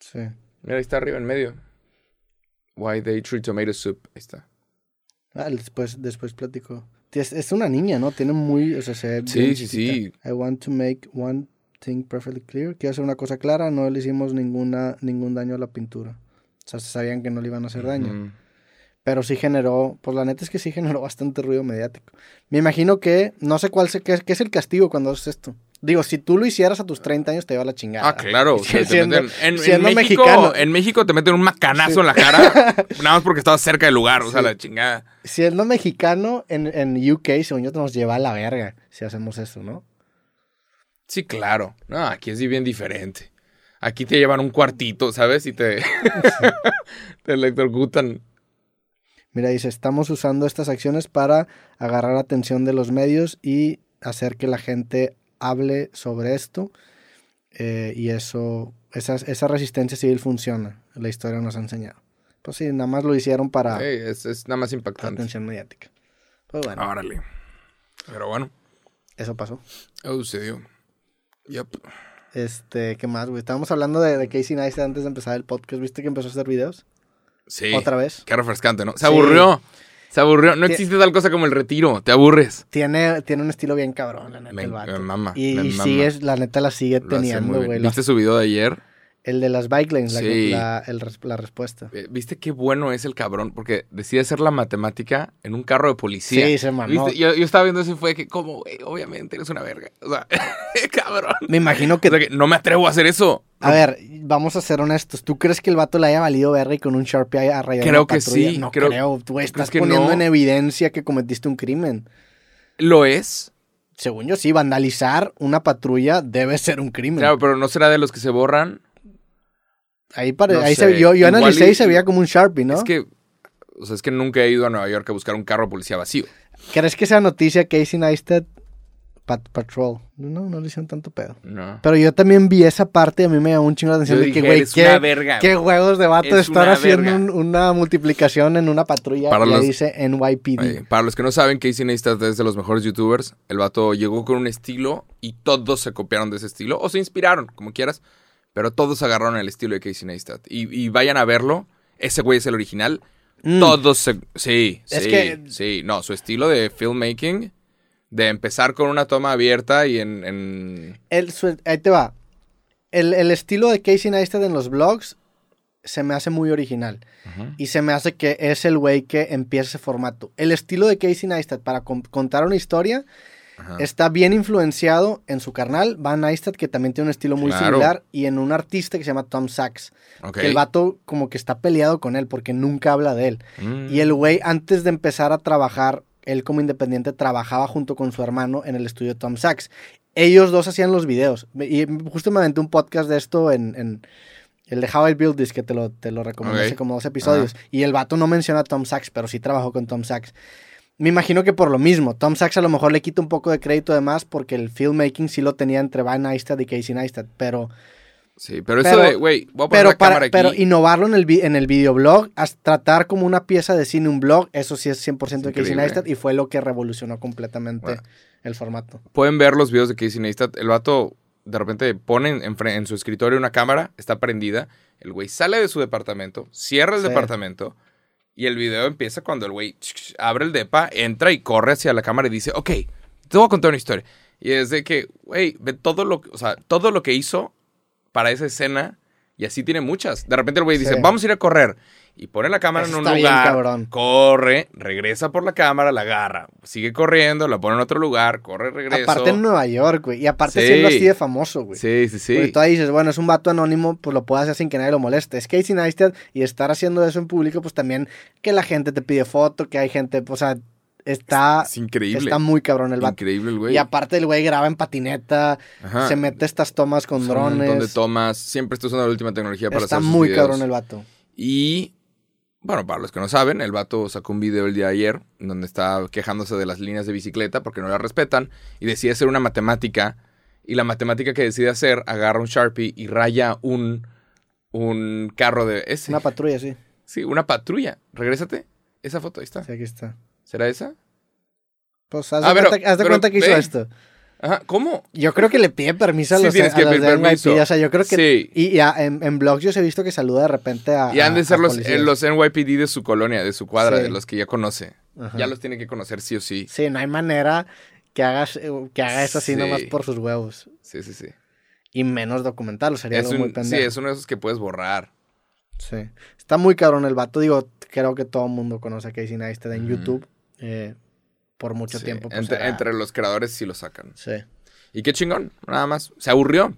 Sí. Mira, ahí está arriba en medio. Why they treat tomato soup. Ahí está. Ah, después, después platico. Es, es una niña, ¿no? Tiene muy, o sea, se Sí, sí, sí. I want to make one thing perfectly clear. Quiero hacer una cosa clara, no le hicimos ninguna, ningún daño a la pintura. O sea, se sabían que no le iban a hacer daño. Pero sí generó, pues la neta es que sí generó bastante ruido mediático. Me imagino que, no sé cuál se, qué, qué es el castigo cuando haces esto. Digo, si tú lo hicieras a tus 30 años te iba a la chingada. Ah, claro. te Siendo- meten- en, en siendo México, mexicano. en México te meten un macanazo Sí. en la cara. nada más porque estabas cerca del lugar. O sea, Sí. la chingada. Siendo mexicano en, en UK, según yo, nos lleva a la verga si hacemos eso, ¿no? Sí, claro. No, aquí es bien diferente. Aquí te llevan un cuartito, ¿sabes? Y te, te electrocutan. Mira, dice, estamos usando estas acciones para agarrar la atención de los medios y hacer que la gente hable sobre esto. eh, y eso, esa, esa resistencia civil funciona. La historia nos ha enseñado. Pues sí, nada más lo hicieron para Ey, es, es nada más impactante. atención mediática. Pues bueno, Órale. Pero bueno, eso pasó. eso sucedió. Yup. Este, ¿qué más, güey? Estábamos hablando de, de Casey Neistat antes de empezar el podcast. ¿Viste que empezó a hacer videos? Sí. Otra vez. Qué refrescante, ¿no? Se Sí. aburrió. Se aburrió. No existe tal cosa como el retiro. Te aburres. Tiene, tiene un estilo bien cabrón, la neta, Me- el vato. me mama, y y mama. sigue, la neta la sigue Lo teniendo, güey. ¿Viste su video de ayer? El de las bike lanes, la- Sí. la, el res- la respuesta. Eh, ¿Viste qué bueno es el cabrón? Porque decide hacer la matemática en un carro de policía. Sí, se mamó. Yo, yo estaba viendo eso y fue que, como, güey, obviamente eres una verga. O sea, cabrón. Me imagino que... O sea, que no me atrevo a hacer eso. A ver, vamos a ser honestos. ¿Tú crees que el vato le haya valido verga y con un Sharpie a rayar Creo que patrulla? sí, No creo- creo. Tú estás poniendo no? en evidencia que cometiste un crimen. Lo es. Según yo, sí, vandalizar una patrulla debe ser un crimen. Claro, pero no será de los que se borran. Ahí pare- no ahí se, yo, yo analicé y- y se veía como un Sharpie, ¿no? Es que, o sea, es que nunca he ido a Nueva York a buscar un carro de policía vacío. ¿Crees que sea noticia Casey Neistat Pat Patrol? No, no le hicieron tanto pedo. No. Pero yo también vi esa parte y a mí me llamó un chingo la atención Yo de que, güey, qué, verga. qué juegos de vato Es estar haciendo un- una multiplicación en una patrulla Para y los- ahí dice NYPD. Oye, para los que no saben, Casey Neistat es de los mejores youtubers. El vato llegó con un estilo y todos se copiaron de ese estilo. O se inspiraron, como quieras. Pero todos agarraron el estilo de Casey Neistat. Y, y vayan a verlo. Ese güey es el original. Mm. Todos se... Sí, Es sí, que- sí. No, su estilo de filmmaking, de empezar con una toma abierta y en... en- El, su- ahí te va. El, el estilo de Casey Neistat en los vlogs se me hace muy original. Y se me hace que es el güey que empieza ese formato. El estilo de Casey Neistat para con- contar una historia Ajá. está bien influenciado en su carnal, Van Neistat, que también tiene un estilo muy Claro. similar, y en un artista que se llama Tom Sachs. Que el vato como que está peleado con él porque nunca habla de él. Mm. Y el güey, antes de empezar a trabajar, él como independiente trabajaba junto con su hermano en el estudio Tom Sachs. Ellos dos hacían los videos. Y justo me aventé un podcast de esto en, en el de How I Build This, que te lo, te lo recomendé hace como dos episodios. Y el vato no menciona a Tom Sachs, pero sí trabajó con Tom Sachs. Me imagino que por lo mismo, Tom Sachs a lo mejor le quita un poco de crédito además porque el filmmaking sí lo tenía entre Van Neistat y Casey Neistat, pero... Sí, pero eso de, güey, voy a poner Pero, la para, cámara aquí. pero innovarlo en el, en el videoblog, tratar como una pieza de cine un blog, eso sí es 100% de Casey. Neistat y fue lo que revolucionó completamente Bueno. el formato. Pueden ver los videos de Casey Neistat. El vato de repente pone en, su escritorio una cámara, está prendida. El güey sale de su departamento, cierra el Sí. departamento y el video empieza cuando el güey abre el depa, entra y corre hacia la cámara y dice, ok, te voy a contar una historia. Y es de que, güey, ve todo lo, que- o sea, todo lo que hizo para esa escena y así tiene muchas. De repente el güey dice, Sí. vamos a ir a correr. Y pone la cámara Eso en un está bien, lugar, cabrón. corre, regresa por la cámara, la agarra, sigue corriendo, la pone en otro lugar, corre, regresa. Aparte en Nueva York, güey, y aparte Sí. siendo así de famoso, güey. Sí, sí, sí. Porque tú ahí dices, bueno, es un vato anónimo, pues lo puede hacer sin que nadie lo moleste. Es Casey Neistat y estar haciendo eso en público, pues también que la gente te pide foto, que hay gente, pues, o sea, Está, Es increíble. está muy cabrón el vato. Increíble el güey. Y aparte el güey graba en patineta, Ajá. se mete estas tomas con Son Un montón de drones. tomas. Siempre está usando la última tecnología para Está hacer sus muy videos. cabrón el vato. Y, bueno, para los que no saben, el vato sacó un video el día de ayer donde está quejándose de las líneas de bicicleta porque no las respetan y decide hacer una matemática. Y la matemática que decide hacer, agarra un Sharpie y raya un, un carro de ese. Una patrulla, sí. sí, una patrulla. Regrésate. Esa foto, ahí está. Sí, aquí está. ¿Será esa? Pues haz Ah, de pero- cuenta, haz de pero cuenta que hizo esto. Ajá, ¿cómo? Yo creo que le pide permiso a Sí, los, a que los de NYPD. O sea, yo creo que. Sí. Y en, en blogs yo he visto que saluda de repente a. Y han de ser los, eh, los NYPD de su colonia, de su cuadra, Sí. de los que ya conoce. Ajá. Ya los tiene que conocer sí o sí. Sí, no hay manera que hagas que haga eso así Sí. nomás por sus huevos. Sí, sí, sí. Y menos documentarlo, sería Es algo muy un, sí, pendejo. es uno de esos que puedes borrar. Sí. Está muy cabrón el vato. Digo, creo que todo el mundo conoce a Casey Neistat en. YouTube. eh, por mucho Sí, tiempo. pues, entre, era- entre los creadores sí lo sacan. Sí. Y qué chingón, nada más. Se aburrió.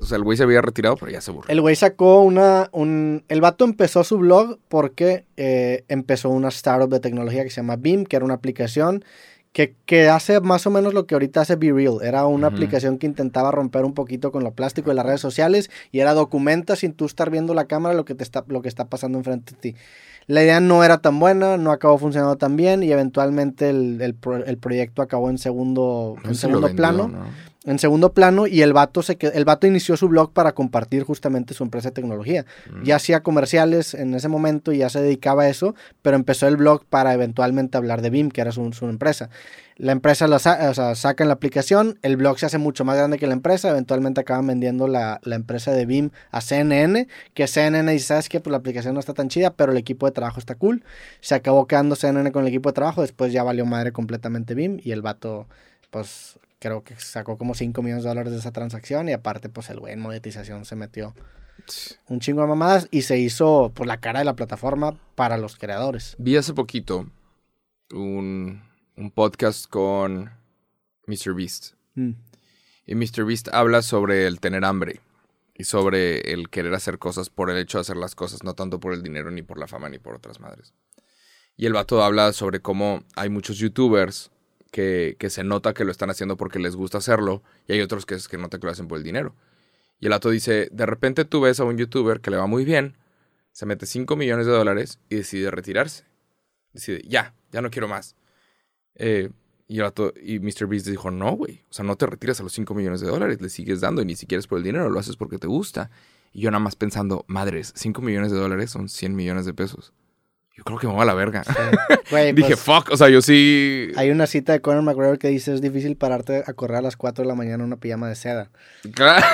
O sea, el güey se había retirado, pero ya se aburrió. El güey sacó una. Un, el vato empezó su blog porque eh, empezó una startup de tecnología que se llama Beam, que era una aplicación que, que hace más o menos lo que ahorita hace Be Real. Era una Ujú. aplicación que intentaba romper un poquito con lo plástico de las redes sociales y era documenta sin tú estar viendo la cámara lo que, te está, lo que está pasando enfrente de ti. La idea no era tan buena, no acabó funcionando tan bien y eventualmente el, el pro- el proyecto acabó en segundo, No en se segundo vendió, plano ¿no? En segundo plano y el vato se el vato inició su blog para compartir justamente su empresa de tecnología. Mm. Ya hacía comerciales en ese momento y ya se dedicaba a eso, pero empezó el blog para eventualmente hablar de BIM, que era su, su empresa. La empresa la sa- o sea, saca en la aplicación, el blog se hace mucho más grande que la empresa, eventualmente acaban vendiendo la, la empresa de BIM a CNN, que CNN dice, ¿sabes qué? Pues la aplicación no está tan chida, pero el equipo de trabajo está cool. Se acabó quedando CNN con el equipo de trabajo, después ya valió madre completamente BIM y el vato, pues creo que sacó como 5 millones de dólares de esa transacción y aparte pues el güey en monetización se metió un chingo de mamadas y se hizo por la cara de la plataforma para los creadores. Vi hace poquito un, un podcast con Mr. Beast. Mm. Y Mr. Beast habla sobre el tener hambre y sobre el querer hacer cosas por el hecho de hacer las cosas, no tanto por el dinero, ni por la fama, ni por otras madres. Y el vato habla sobre cómo hay muchos youtubers que, se nota que lo están haciendo porque les gusta hacerlo y hay otros que, que nota que lo hacen por el dinero. Y el vato dice, de repente tú ves a un youtuber que le va muy bien, se mete 5 millones de dólares y decide retirarse. Decide, ya, ya no quiero más. Eh, y, el vato- y Mr. Beast dijo, no, güey. O sea, no te retiras a los 5 millones de dólares, le sigues dando y ni siquiera es por el dinero, lo haces porque te gusta. Y yo nada más pensando, madres, 5 millones de dólares son 100 millones de pesos. Yo creo que me voy a la verga. Güey, Dije, pues, fuck, o sea, yo sí... hay una cita de Conor McGregor que dice es difícil pararte a correr a las 4 de la mañana en una pijama de seda. Claro.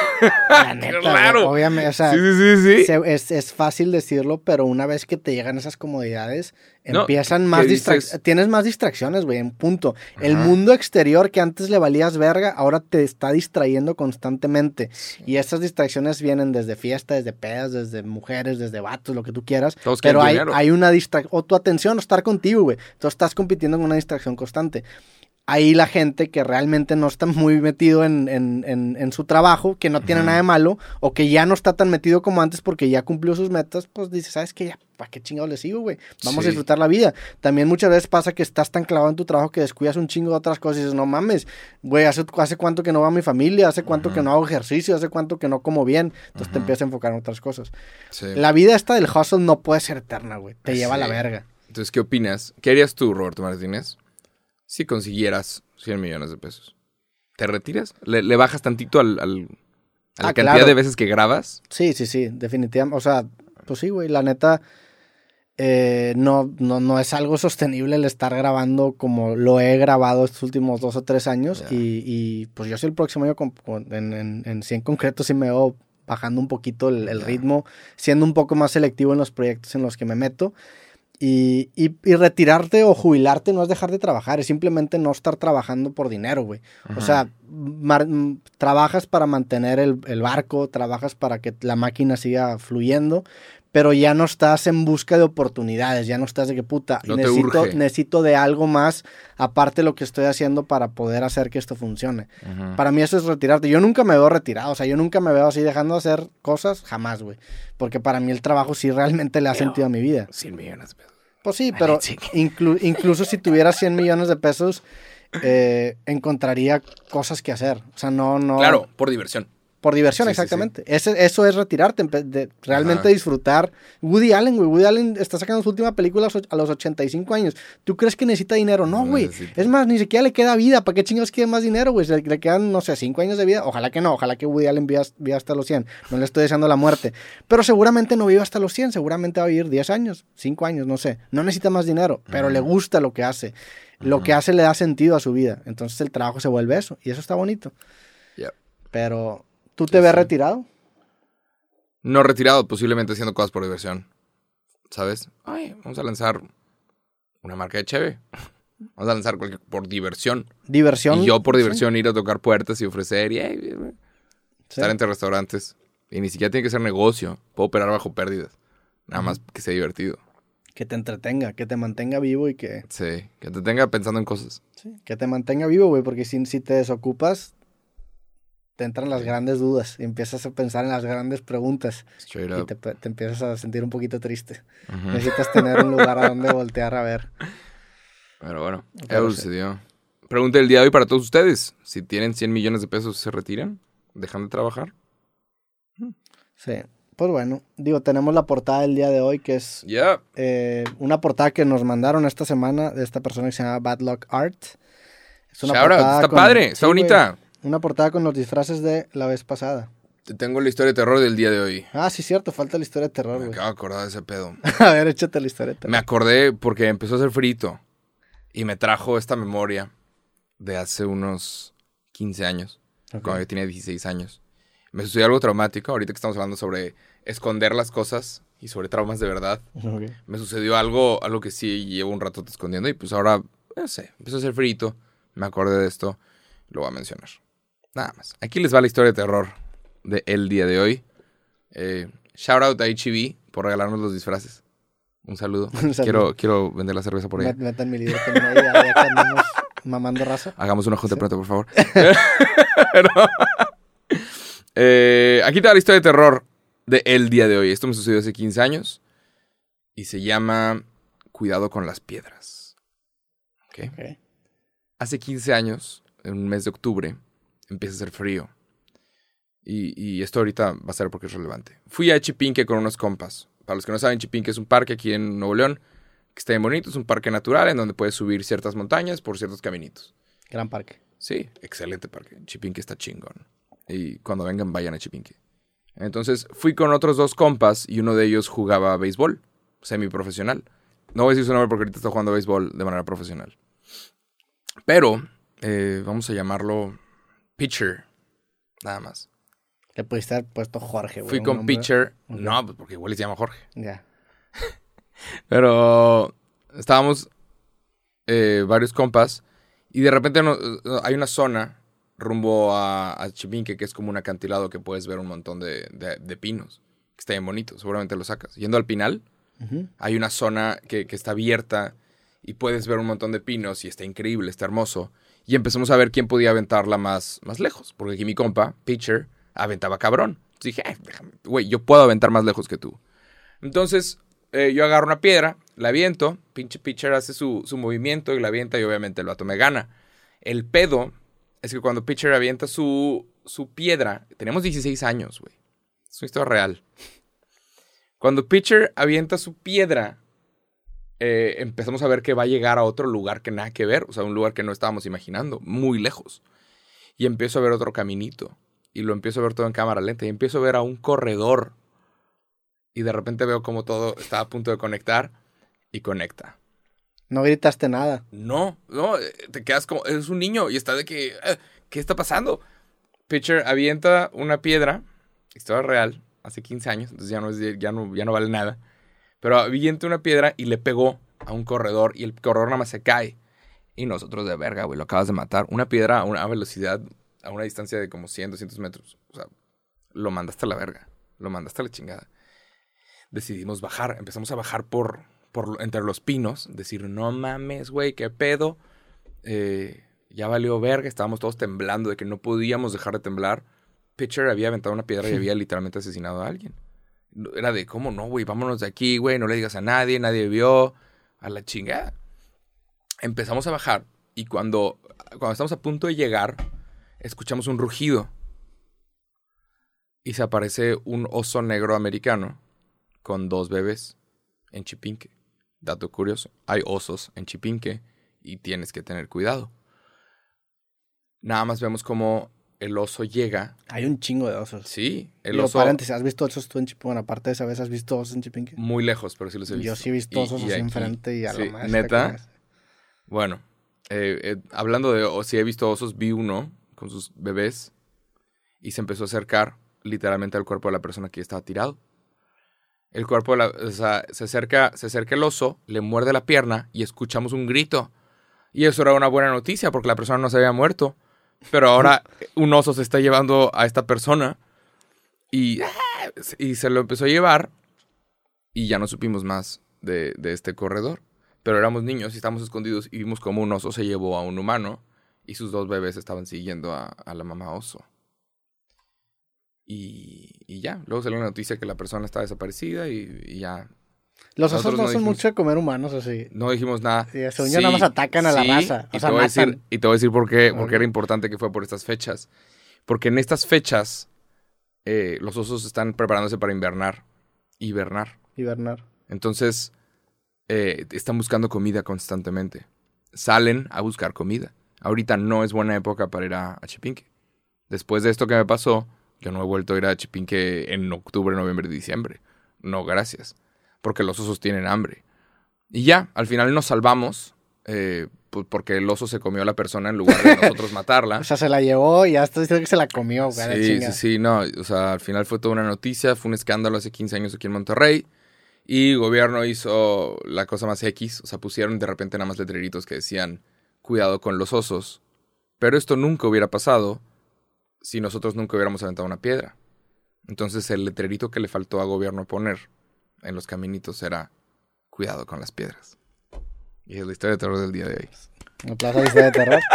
La neta, Claro. güey, obviamente, o sea, sí, sí, es, es fácil decirlo, pero una vez que te llegan esas comodidades, No, empiezan más distracciones. Tienes más distracciones, güey, en punto. El mundo exterior que antes le valías verga, ahora te está distrayendo constantemente. Y esas distracciones vienen desde fiestas, desde pedas, desde mujeres, desde vatos, lo que tú quieras. Todos Pero hay, dinero. hay una distracción, o tu atención, estar contigo, güey. Tú estás compitiendo en una distracción constante. Ahí la gente que realmente no está muy metido en, en- en- en su trabajo, que no tiene nada de malo, o que ya no está tan metido como antes porque ya cumplió sus metas, pues dice, ¿sabes qué? Ya, ¿para qué chingados le sigo, güey? Vamos Sí. a disfrutar la vida. También muchas veces pasa que estás tan clavado en tu trabajo que descuidas un chingo de otras cosas y dices, no mames, güey, ¿hace, hace cuánto que no va a mi familia? ¿Hace cuánto que no hago ejercicio? ¿Hace cuánto que no como bien? Entonces te empiezas a enfocar en otras cosas. Sí. La vida esta del hustle no puede ser eterna, güey. Te lleva a la verga. Entonces, ¿qué opinas? ¿Qué harías tú, Roberto Martínez, si consiguieras 100 millones de pesos? ¿Te retiras? ¿Le, le bajas tantito al, al- a la Ah, cantidad claro. de veces que grabas? Sí, sí, sí, definitivamente. O sea, pues sí, güey, la neta, eh, no, no, no es algo sostenible el estar grabando como lo he grabado estos últimos dos o tres años. Y, y, pues yo sí el próximo año, con- con- en, en, en sí en concreto, sí me veo bajando un poquito el, ritmo, siendo un poco más selectivo en los proyectos en los que me meto. Y, y, y retirarte o jubilarte no es dejar de trabajar, es simplemente no estar trabajando por dinero, güey. O sea, mar- trabajas para mantener el, el barco, trabajas para que la máquina siga fluyendo, pero ya no estás en busca de oportunidades, ya no estás de que puta, No necesito, necesito de algo más aparte de lo que estoy haciendo para poder hacer que esto funcione. Ujú. Para mí eso es retirarte. Yo nunca me veo retirado, o sea, yo nunca me veo así dejando de hacer cosas, jamás, güey. Porque para mí el trabajo sí realmente le ha sentido a mi vida. 100 millones de pesos. Pues sí, pero inclu- incluso si tuviera 100 millones de pesos, eh, encontraría cosas que hacer. O sea, no, no. Claro, por diversión. Por diversión, Sí, sí, exactamente. Ese- eso es retirarte, de realmente Ajá. disfrutar. Woody Allen, güey. Woody Allen está sacando su última película a los och- a los 85 años. ¿Tú crees que necesita dinero? No, No güey. Es más, ni siquiera le queda vida. ¿Para qué chingados quiere más dinero, güey? Le, le quedan, no sé, 5 años de vida. Ojalá que no. Ojalá que Woody Allen viva, viva hasta los 100. No le estoy deseando la muerte. Pero seguramente no vive hasta los 100. Seguramente va a vivir 10 años, 5 años, no sé. No necesita más dinero, pero le gusta lo que hace. Lo que hace le da sentido a su vida. Entonces el trabajo se vuelve eso. Y eso está bonito. Yep. Pero, ¿tú te ves retirado? No retirado, posiblemente haciendo cosas por diversión. ¿Sabes? Ay, vamos a lanzar una marca de cheve. Vamos a lanzar cualquier, por diversión. Diversión. Y yo por sí, diversión ir a tocar puertas y ofrecer y sí. estar entre restaurantes. Y ni siquiera tiene que ser negocio. Puedo operar bajo pérdidas. Nada más que sea divertido. Que te entretenga, que te mantenga vivo y que, Sí, que te tenga pensando en cosas. sí, que te mantenga vivo, güey, porque si, si te desocupas, te entran las grandes dudas y empiezas a pensar en las grandes preguntas y te, te empiezas a sentir un poquito triste. Necesitas tener un lugar a donde voltear a ver. Pero bueno, Pero eso sí. sucedió. Pregunta del día de hoy para todos ustedes. Si tienen 100 millones de pesos, ¿se retiran? ¿Dejan de trabajar? Sí. Pues bueno, digo, tenemos la portada del día de hoy que es Ya. eh, una portada que nos mandaron esta semana de esta persona que se llama Bad Luck Art. Es Shout out. Está con- padre, está sí, bonita. Una portada con los disfraces de la vez pasada. Te tengo la historia de terror del día de hoy. Ah, sí, cierto, falta la historia de terror, Me acabo de acordar de ese pedo. A ver, échate la historia de terror. Me acordé porque empezó a hacer frito y me trajo esta memoria de hace unos 15 años, cuando yo tenía 16 años. Me sucedió algo traumático, ahorita que estamos hablando sobre esconder las cosas y sobre traumas de verdad. Me sucedió algo, algo que sí llevo un rato escondiendo y pues ahora, no sé, empezó a hacer frito, me acordé de esto, lo voy a mencionar. Nada más. Aquí les va la historia de terror de el día de hoy. Eh, shout out a HEB por regalarnos los disfraces. Un saludo. Un saludo. Quiero, quiero vender la cerveza por ahí. Met- Metan mi también ahí, ya andamos mamando raza. Hagamos una junta pronto, por favor. Pero- Eh, aquí está la historia de terror de el día de hoy. Esto me sucedió hace 15 años y se llama Cuidado con las piedras. ¿Ok? Ok. Hace 15 años, en un mes de octubre, empieza a hacer frío. Y, y esto ahorita va a ser porque es relevante. Fui a Chipinque con unos compas. Para los que no saben, Chipinque es un parque aquí en Nuevo León que está bien bonito. Es un parque natural en donde puedes subir ciertas montañas por ciertos caminitos. Gran parque. Sí, excelente parque. Chipinque está chingón. Y cuando vengan, vayan a Chipinque. Entonces fui con otros dos compas y uno de ellos jugaba béisbol, semiprofesional. No voy a decir su nombre porque ahorita está jugando béisbol de manera profesional. Pero eh, vamos a llamarlo pitcher, nada más. Le pudiste haber puesto Jorge, güey. Fui con nombre- pitcher. No, pues porque igual se llama Jorge. Ya. Pero estábamos eh, varios compas y de repente no- hay una zona rumbo a, a Chipinque que es como un acantilado que puedes ver un montón de, de- de pinos, que está bien bonito, seguramente lo sacas. Yendo al Pinal, hay una zona que, que está abierta y puedes ver un montón de pinos y está increíble, está hermoso. Y empezamos a ver quién podía aventarla más, más lejos, porque aquí mi compa, pitcher, aventaba cabrón. Entonces dije, "Ay, déjame, güey, yo puedo aventar más lejos que tú. Entonces eh, yo agarro una piedra, la aviento, pinche pitcher hace su, su movimiento y la avienta y obviamente el vato me gana. El pedo es que cuando pitcher avienta su, su piedra, tenemos 16 años, güey. Es una historia real. Cuando pitcher avienta su piedra, eh, empezamos a ver que va a llegar a otro lugar que nada que ver, o sea, un lugar que no estábamos imaginando, muy lejos. Y empiezo a ver otro caminito, y lo empiezo a ver todo en cámara lenta, y empiezo a ver a un corredor. Y de repente veo como todo está a punto de conectar, y conecta. No gritaste nada. No, no, te quedas como, eres un niño y está de que, eh, ¿qué está pasando? Pitcher avienta una piedra, historia real, hace 15 años, entonces ya no, es ya no, ya no vale nada. Pero avienta una piedra y le pegó a un corredor y el corredor nada más se cae. Y nosotros de verga, güey, lo acabas de matar. Una piedra a una velocidad, a una distancia de como 100, 200 metros. O sea, lo mandaste a la verga, lo mandaste a la chingada. Decidimos bajar, empezamos a bajar por, por entre los pinos, decir, no mames, güey, qué pedo. Eh, ya valió verga, estábamos todos temblando de que no podíamos dejar de temblar. Pitcher había aventado una piedra y había literalmente asesinado a alguien. Era de, ¿cómo no, güey? Vámonos de aquí, güey, no le digas a nadie, nadie vio. a la chingada. Empezamos a bajar y cuando, cuando estamos a punto de llegar, escuchamos un rugido. Y se aparece un oso negro americano con dos bebés en Chipinque. Dato curioso, hay osos en Chipinque y tienes que tener cuidado. Nada más vemos como el oso llega. Hay un chingo de osos. Sí, el Digo, oso paréntesis, ¿has visto osos tú en Chipinque? Bueno, aparte de esa vez, ¿has visto osos en Chipinque? muy lejos, pero sí los he visto. Yo sí he visto Y- osos y aquí- enfrente y a sí, lo más. ¿Neta? Bueno, eh, eh, hablando de o si he visto osos, vi uno con sus bebés y se empezó a acercar literalmente al cuerpo de la persona que estaba tirado. El cuerpo, de la, o sea, se acerca, se acerca el oso, le muerde la pierna y escuchamos un grito. Y eso era una buena noticia porque la persona no se había muerto. Pero ahora un oso se está llevando a esta persona y, y se lo empezó a llevar y ya no supimos más de, de este corredor. Pero éramos niños y estábamos escondidos y vimos como un oso se llevó a un humano y sus dos bebés estaban siguiendo a, a la mamá oso. Y, y ya, luego salió la noticia que la persona está desaparecida y, y ya. Los osos no no son mucho de comer humanos así. No dijimos nada. Sí, según yo, nada más atacan a la raza, o Y, sea, te voy a decir, matan. y te voy a decir por qué, por Ok. qué era importante que fue por estas fechas. Porque en estas fechas eh, los osos están preparándose para invernar. Hibernar. Hibernar. Entonces, eh, están buscando comida constantemente. Salen a buscar comida. Ahorita no es buena época para ir a, a Chipinque. Después de esto que me pasó, yo no he vuelto a ir a Chipinque en octubre, noviembre y diciembre. No, gracias. Porque los osos tienen hambre. Y ya, al final nos salvamos. eh, pu- porque el oso se comió a la persona en lugar de nosotros matarla. O sea, se la llevó y ya está diciendo que se la comió, Sí, chinga. sí, sí, no, o sea, al final fue toda una noticia, fue un escándalo hace 15 años aquí en Monterrey y el gobierno hizo la cosa más X, o sea, pusieron de repente nada más letreritos que decían cuidado con los osos, pero esto nunca hubiera pasado si nosotros nunca hubiéramos aventado una piedra. Entonces el letrerito que le faltó a gobierno poner en los caminitos era cuidado con las piedras. Y es la historia de terror del día de hoy. En Plaza de Historia de Terror.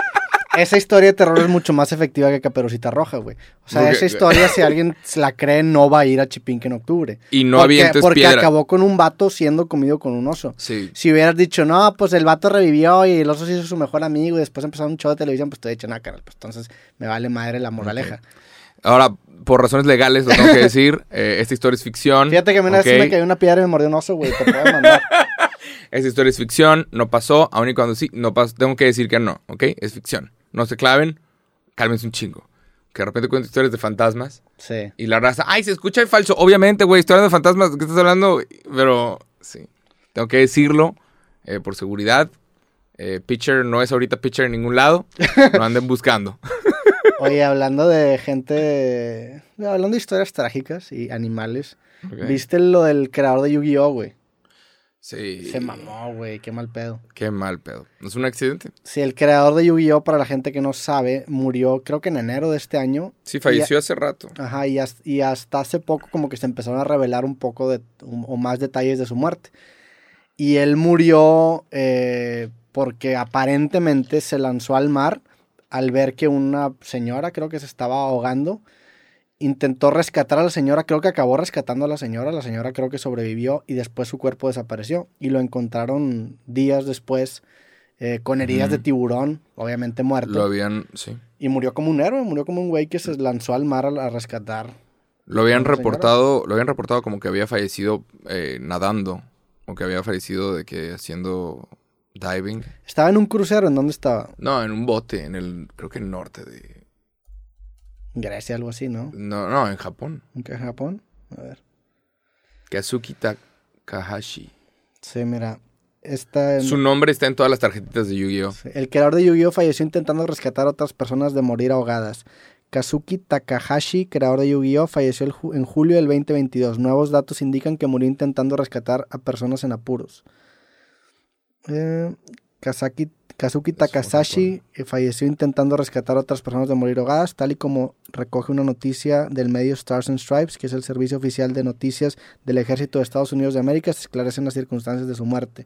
Esa historia de terror es mucho más efectiva que Caperucita Roja, güey. O sea, esa historia, si alguien se la cree, no va a ir a Chipinque en octubre. Y no porque, avientes Porque piedra. acabó con un vato siendo comido con un oso. Sí, Si hubieras dicho, no, pues el vato revivió y el oso se hizo su mejor amigo y después empezaron un show de televisión, pues te he dicho, no, carnal, pues entonces me vale madre la moraleja. Ahora, por razones legales, lo tengo que decir. eh, esta historia es ficción. Fíjate que a mí una vez ¿ok? sí me cayó una piedra y me mordió un oso, güey, te puedo mandar. Esta historia es ficción, no pasó, aun y cuando sí, no pasó. Tengo que decir que no, ¿ok? Es ficción. No se claven, cálmense un chingo. Que de repente cuento historias de fantasmas Sí. y la raza, ay, se escucha el falso. Obviamente, güey, hablando de fantasmas, ¿de qué estás hablando? Pero, sí. Tengo que decirlo eh, por seguridad. Eh, pitcher no es ahorita pitcher en ningún lado. No anden buscando. Oye, hablando de gente, hablando de historias trágicas y animales, ¿ok? ¿viste lo del creador de Yu-Gi-Oh, güey? Sí. Se mamó, güey, qué mal pedo. Qué mal pedo. ¿Es un accidente? Sí, el creador de Yu-Gi-Oh, para la gente que no sabe, murió creo que en enero de este año. Sí, falleció hace rato. Ajá, y hasta, y hasta hace poco como que se empezaron a revelar un poco de, o más detalles de su muerte. Y él murió eh, porque aparentemente se lanzó al mar al ver que una señora, creo que se estaba ahogando, intentó rescatar a la señora, creo que acabó rescatando a la señora, la señora creo que sobrevivió y después su cuerpo desapareció y lo encontraron días después eh, con heridas de tiburón, obviamente muerto. Lo habían, sí. Y murió como un héroe, murió como un güey que se lanzó al mar a, a rescatar. Lo habían reportado, lo habían reportado como que había fallecido eh, nadando, o que había fallecido de que haciendo diving. Estaba en un crucero, ¿en dónde estaba? No, en un bote, en el, creo que en el norte de... Grecia, algo así, ¿no? No, no, en Japón. ¿En qué Japón? A ver. Kazuki Takahashi. Sí, mira. Esta, Su nombre está en todas las tarjetitas de Yu-Gi-Oh! sí, el creador de Yu-Gi-Oh falleció intentando rescatar a otras personas de morir ahogadas. Kazuki Takahashi, creador de Yu-Gi-Oh, falleció ju- en julio del 2022. Nuevos datos indican que murió intentando rescatar a personas en apuros. Eh, Kazaki- Kazuki eh, falleció intentando rescatar a otras personas de morir ahogadas, tal y como recoge una noticia del medio Stars and Stripes, que es el servicio oficial de noticias del Ejército de Estados Unidos de América. Se esclarecen las circunstancias de su muerte.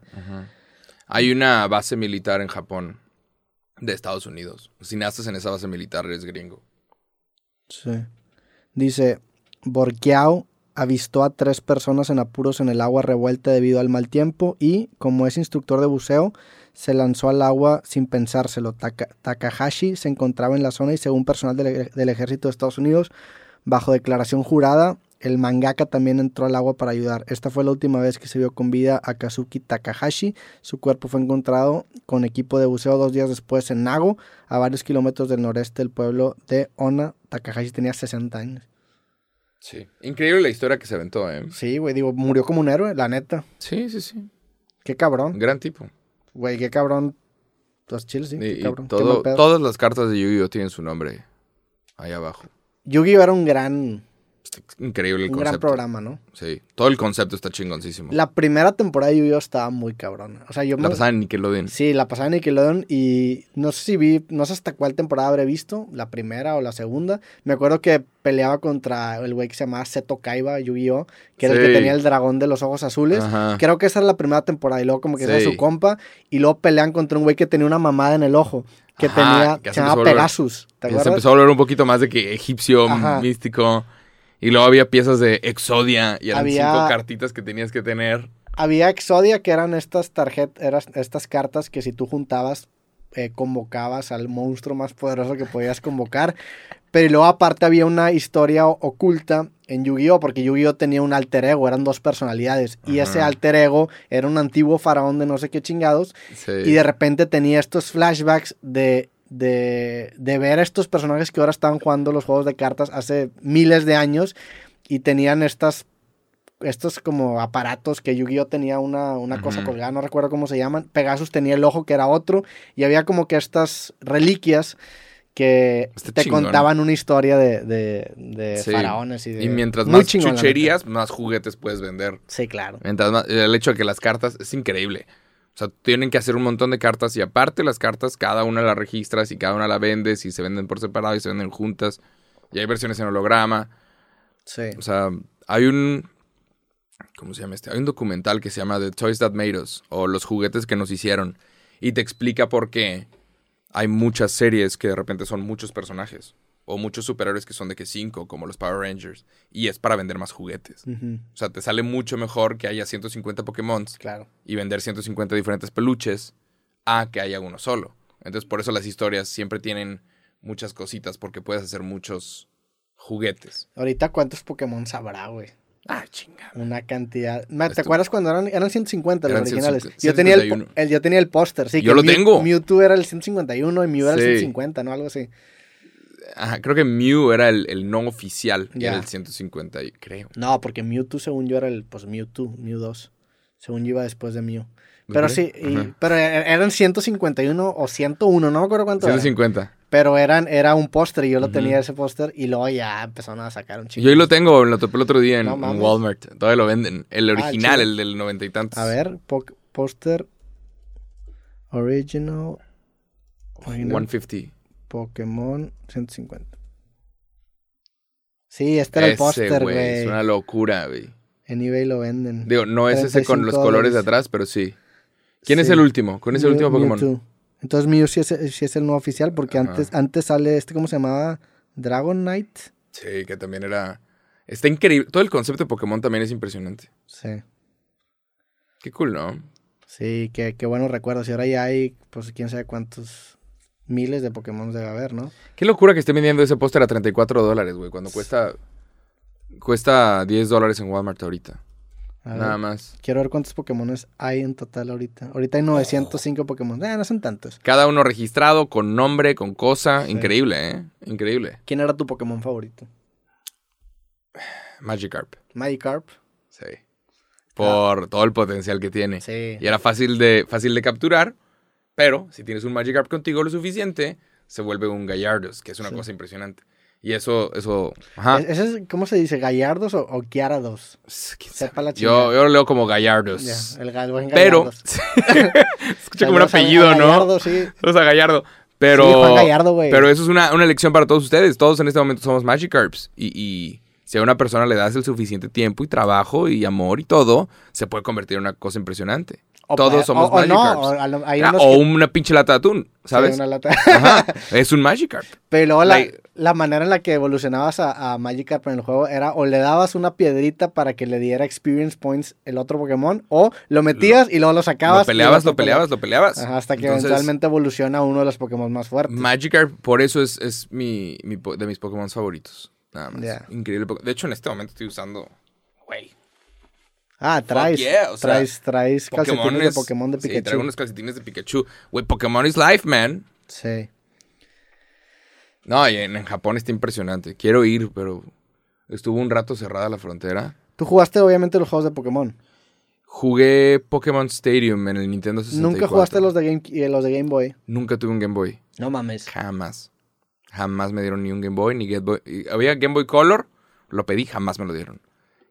Hay una base militar en Japón de Estados Unidos. Si naces en esa base militar, eres gringo. Sí. Dice, Borkiao avistó a tres personas en apuros en el agua revuelta debido al mal tiempo y, como es instructor de buceo, se lanzó al agua sin pensárselo. Taka- Takahashi se encontraba en la zona y según personal del, del ejército de Estados Unidos, bajo declaración jurada, el mangaka también entró al agua para ayudar. Esta fue la última vez que se vio con vida a Kazuki Takahashi. Su cuerpo fue encontrado con equipo de buceo dos días después en Nago, a varios kilómetros del noreste del pueblo de Ona. Takahashi tenía 60 años. Sí. Increíble la historia que se aventó, ¿eh? Sí, güey, digo, murió como un héroe, la neta. Sí, sí, sí. Qué cabrón. Gran tipo. Güey, qué cabrón. Los chiles, sí, Y, qué cabrón. todo, todas las cartas de Yu-Gi-Oh! tienen su nombre ahí abajo. Yu-Gi-Oh! era un gran, Está increíble el un concepto. gran programa, ¿no? Sí. Todo el concepto está chingoncísimo. La primera temporada de Yu-Gi-Oh! estaba muy cabrona. O sea, yo La me... pasaba en Nickelodeon. Sí, la pasaba en Nickelodeon y no sé si vi, no sé hasta cuál temporada habré visto, la primera o la segunda. Me acuerdo que peleaba contra el güey que se llamaba Seto Kaiba, Yu-Gi-Oh! Que era el que tenía el dragón de los ojos azules. Ajá. Creo que esa era la primera temporada y luego como que era su compa y luego pelean contra un güey que tenía una mamada en el ojo, que Ajá, tenía, que se llamaba Pegasus, ¿te Ya acuerdas? se empezó a volver un poquito más de que egipcio, Ajá. místico. Y luego había piezas de Exodia y eran Había- cinco cartitas que tenías que tener. Había Exodia, que eran estas tarjetas, estas cartas que si tú juntabas, eh, convocabas al monstruo más poderoso que podías convocar. Pero luego aparte había una historia oculta en Yu-Gi-Oh! Porque Yu-Gi-Oh! tenía un alter ego, eran dos personalidades. Y ese alter ego era un antiguo faraón de no sé qué chingados. Sí. Y de repente tenía estos flashbacks de, de, de ver a estos personajes que ahora estaban jugando los juegos de cartas hace miles de años y tenían estas estos como aparatos que Yu-Gi-Oh tenía una, una cosa colgada, no recuerdo cómo se llaman. Pegasus tenía el ojo que era otro y había como que estas reliquias que te chingón. contaban una historia de, de, de Sí. faraones y de... Y mientras más chingón, chucherías, más juguetes puedes vender. Sí, claro. Mientras más- el hecho de que las cartas es increíble. O sea, tienen que hacer un montón de cartas y aparte las cartas, cada una las registras y cada una la vendes y se venden por separado y se venden juntas. Y hay versiones en holograma. Sí. O sea, hay un... ¿Cómo se llama este? Hay un documental que se llama The Toys That Made Us o Los juguetes que nos hicieron. Y te explica por qué hay muchas series que de repente son muchos personajes. O muchos superhéroes que son de que cinco, como los Power Rangers. Y es para vender más juguetes. O sea, te sale mucho mejor que haya 150 Pokémon Claro. y vender 150 diferentes peluches a que haya uno solo. Entonces, por eso las historias siempre tienen muchas cositas, porque puedes hacer muchos juguetes. Ahorita, ¿cuántos Pokémon sabrá, güey? Ah, chinga. Una cantidad. ¿Te Esto- acuerdas cuando eran, eran 150 los Eran originales? 150, Yo tenía el, 151. el- yo tenía el póster, sí. Yo que lo Mew- tengo. Mewtwo era el 151 y Mew era el Sí. 150, ¿no? Algo así. Ajá, creo que Mew era el, el no oficial, y Ya. era el 150, y- creo. No, porque Mewtwo, según yo, era el, pues, Mewtwo, Mew 2. Según yo iba después de Mew. ¿No Pero sí, y- pero e- eran 151 o 101, no me acuerdo cuánto era. 150. Pero eran, era un póster y yo lo tenía ese póster y luego ya empezaron a sacar un chingo. Yo ahí lo tengo, lo topé el otro día en, No en mames. Walmart. Todavía lo venden. El Ah, original, el del noventa y tantos. A ver, póster original, original 150. Pokémon 150. Sí, este era el póster, güey. Es una locura, güey. En eBay lo venden. Digo, no es ese con los 35 colores de atrás, pero sí. ¿Quién es el último? ¿Con ese Mew- último Pokémon? Mewtwo. Entonces Mew sí es, sí es el nuevo oficial porque Ajá. antes, antes sale este, ¿cómo se llamaba? Dragon Knight. Sí, que también era. Está increíble. Todo el concepto de Pokémon también es impresionante. Sí. Qué cool, ¿no? Sí, qué, qué buenos recuerdos. Y ahora ya hay, pues quién sabe cuántos miles de Pokémon debe haber, ¿no? Qué locura que esté vendiendo ese póster a 34 dólares, güey. Cuando cuesta. Cuesta 10 dólares en Walmart ahorita. A ver, Nada más. Quiero ver cuántos Pokémon hay en total ahorita. Ahorita hay 905 Pokémon. Eh, no son tantos. Cada uno registrado, con nombre, con cosa. Sí. Increíble, ¿eh? Increíble. ¿Quién era tu Pokémon favorito? Magikarp. Magikarp. Sí. Por todo el potencial que tiene. Sí. Y era fácil de, fácil de capturar. Pero si tienes un Magikarp contigo lo suficiente, se vuelve un Gallardos, que es una Sí. cosa impresionante. Y eso, eso. Ajá. ¿Ese es, ¿Cómo se dice? ¿Gallardos o, o Sepa la yo, yo lo leo como Gallardos. El, buen Pero. Escucha como un a- apellido, a ¿no? Gallardo, sí. Saludos a Gallardo. Pero. Sí, Juan Gallardo, güey. Pero eso es una, una lección para todos ustedes. Todos en este momento somos Magikarps. Y, y si a una persona le das el suficiente tiempo y trabajo y amor y todo, se puede convertir en una cosa impresionante. O Todos puede- somos o- o no, Magikarps. o a lo- hay unos o que- una pinche lata de atún, ¿sabes? Sí, una lata. Ajá, es un Magikarp. Pero luego la, Like- la manera en la que evolucionabas a, a Magikarp en el juego era o le dabas una piedrita para que le diera experience points el otro Pokémon, o lo metías y luego lo sacabas. Lo peleabas, lo peleabas, lo peleabas. Ajá, hasta que Entonces, eventualmente evoluciona uno de los Pokémon más fuertes. Magikarp, por eso es, es mi, mi de mis Pokémon favoritos. Nada más. Increíble. De hecho, en este momento estoy usando. Güey. Ah, traes, yeah, o sea, traes, traes calcetines de Pokémon de Sí, Pikachu. traigo unos calcetines de Pikachu. Güey, Pokémon is life, man. Sí. No, y en, en Japón está impresionante. Quiero ir, pero estuvo un rato cerrada la frontera. Tú jugaste obviamente los juegos de Pokémon. Jugué Pokémon Stadium en el Nintendo 64. Nunca jugaste los de Game, eh, los de Game Boy. Nunca tuve un Game Boy. No mames. Jamás. Jamás me dieron ni un Game Boy, ni Game Boy. Había Game Boy Color, lo pedí, jamás me lo dieron.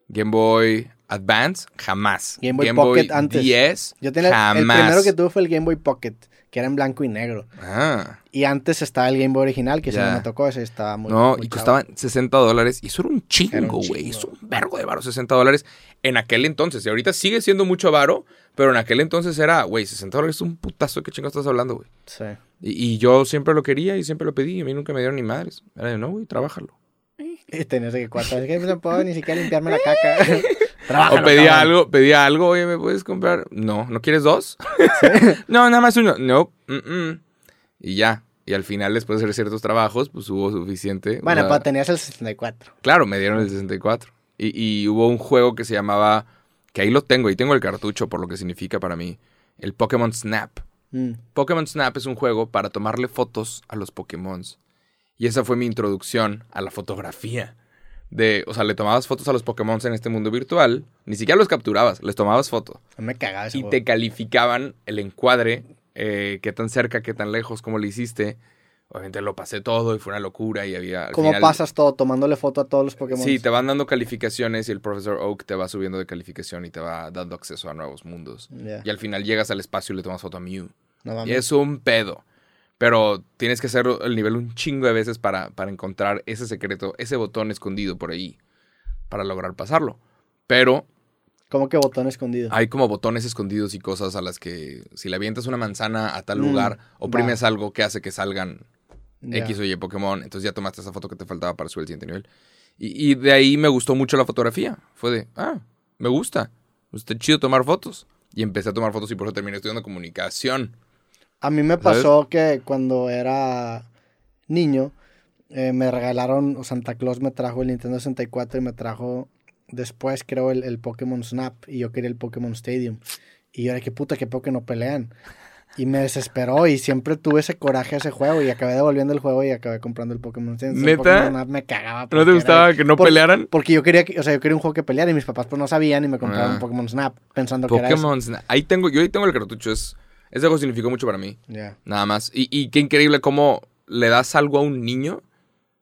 Game Boy Advance, jamás. Game Boy Pocket antes. 10, Yo tenía jamás. el primero que tuve fue el Game Boy Pocket, que era en blanco y negro. Ah, Y antes estaba el Game Boy original, que Ya. no me tocó, ese estaba muy no, muy y chavo. costaban 60 dólares. Y eso era un chingo, güey. Es un vergo de varo, 60 dólares en aquel entonces. Y ahorita sigue siendo mucho varo, pero en aquel entonces era, güey, 60 dólares es un putazo. ¿De qué chingo estás hablando, güey? Sí. Y, y yo siempre lo quería y siempre lo pedí. Y a mí nunca me dieron ni madres. Era de, no, güey, trabájalo. Y tenías que cuatro, es que no puedo ni siquiera limpiarme la caca. Trabájalo, O pedía cabrón. algo, pedía algo, oye, ¿me puedes comprar? No, ¿no quieres dos? no, nada más uno. No, mm, mm. y ya. Y al final, después de hacer ciertos trabajos, pues hubo suficiente. Bueno, pero tenías el 64. Claro, me dieron el 64. Y, y hubo un juego que se llamaba, que ahí lo tengo, y tengo el cartucho por lo que significa para mí, el Pokémon Snap. Mm. Pokémon Snap es un juego para tomarle fotos a los Pokémon. Y esa fue mi introducción a la fotografía. De, o sea, le tomabas fotos a los Pokémon en este mundo virtual, ni siquiera los capturabas, les tomabas foto. No me cagaba ese Y juego. te calificaban el encuadre, eh, qué tan cerca, qué tan lejos, cómo le hiciste. Obviamente lo pasé todo y fue una locura y había... ¿Cómo final- pasas todo tomándole foto a todos los Pokémon? Sí, te van dando calificaciones y el profesor Oak te va subiendo de calificación y te va dando acceso a nuevos mundos. Y al final llegas al espacio y le tomas foto a Mew. No. Y es un pedo. Pero tienes que hacer el nivel un chingo de veces para, para encontrar ese secreto, ese botón escondido por ahí, para lograr pasarlo. Pero ¿Cómo que botón escondido? hay como botones escondidos y cosas a las que si le avientas una manzana a tal Mm, lugar, va. oprimes algo que hace que salgan. X o Y Pokémon, entonces ya tomaste esa foto que te faltaba para subir el siguiente nivel. Y, y de ahí me gustó mucho la fotografía. Fue de, ah, me gusta. Está chido tomar fotos. Y empecé a tomar fotos y por eso terminé estudiando comunicación. A mí me pasó que cuando era niño, eh, me regalaron, o Santa Claus me trajo el Nintendo 64 y me trajo después, creo, el, el Pokémon Snap. Y yo quería el Pokémon Stadium. Y yo era, qué puta, qué poco no pelean. Y me desesperó y siempre tuve ese coraje a ese juego y acabé devolviendo el juego y acabé comprando el Pokémon Stadium. El ¿Neta? Pokémon me cagaba. ¿No te era- gustaba que no por- pelearan? Porque yo quería, que- o sea, yo quería un juego que peleara y mis papás pues no sabían y me compraron Ah. un Pokémon Snap pensando que era eso. Pokémon Snap. Ahí tengo, yo ahí tengo el cartucho. Es, ese juego significó mucho para mí. Nada más. Y, y qué increíble cómo le das algo a un niño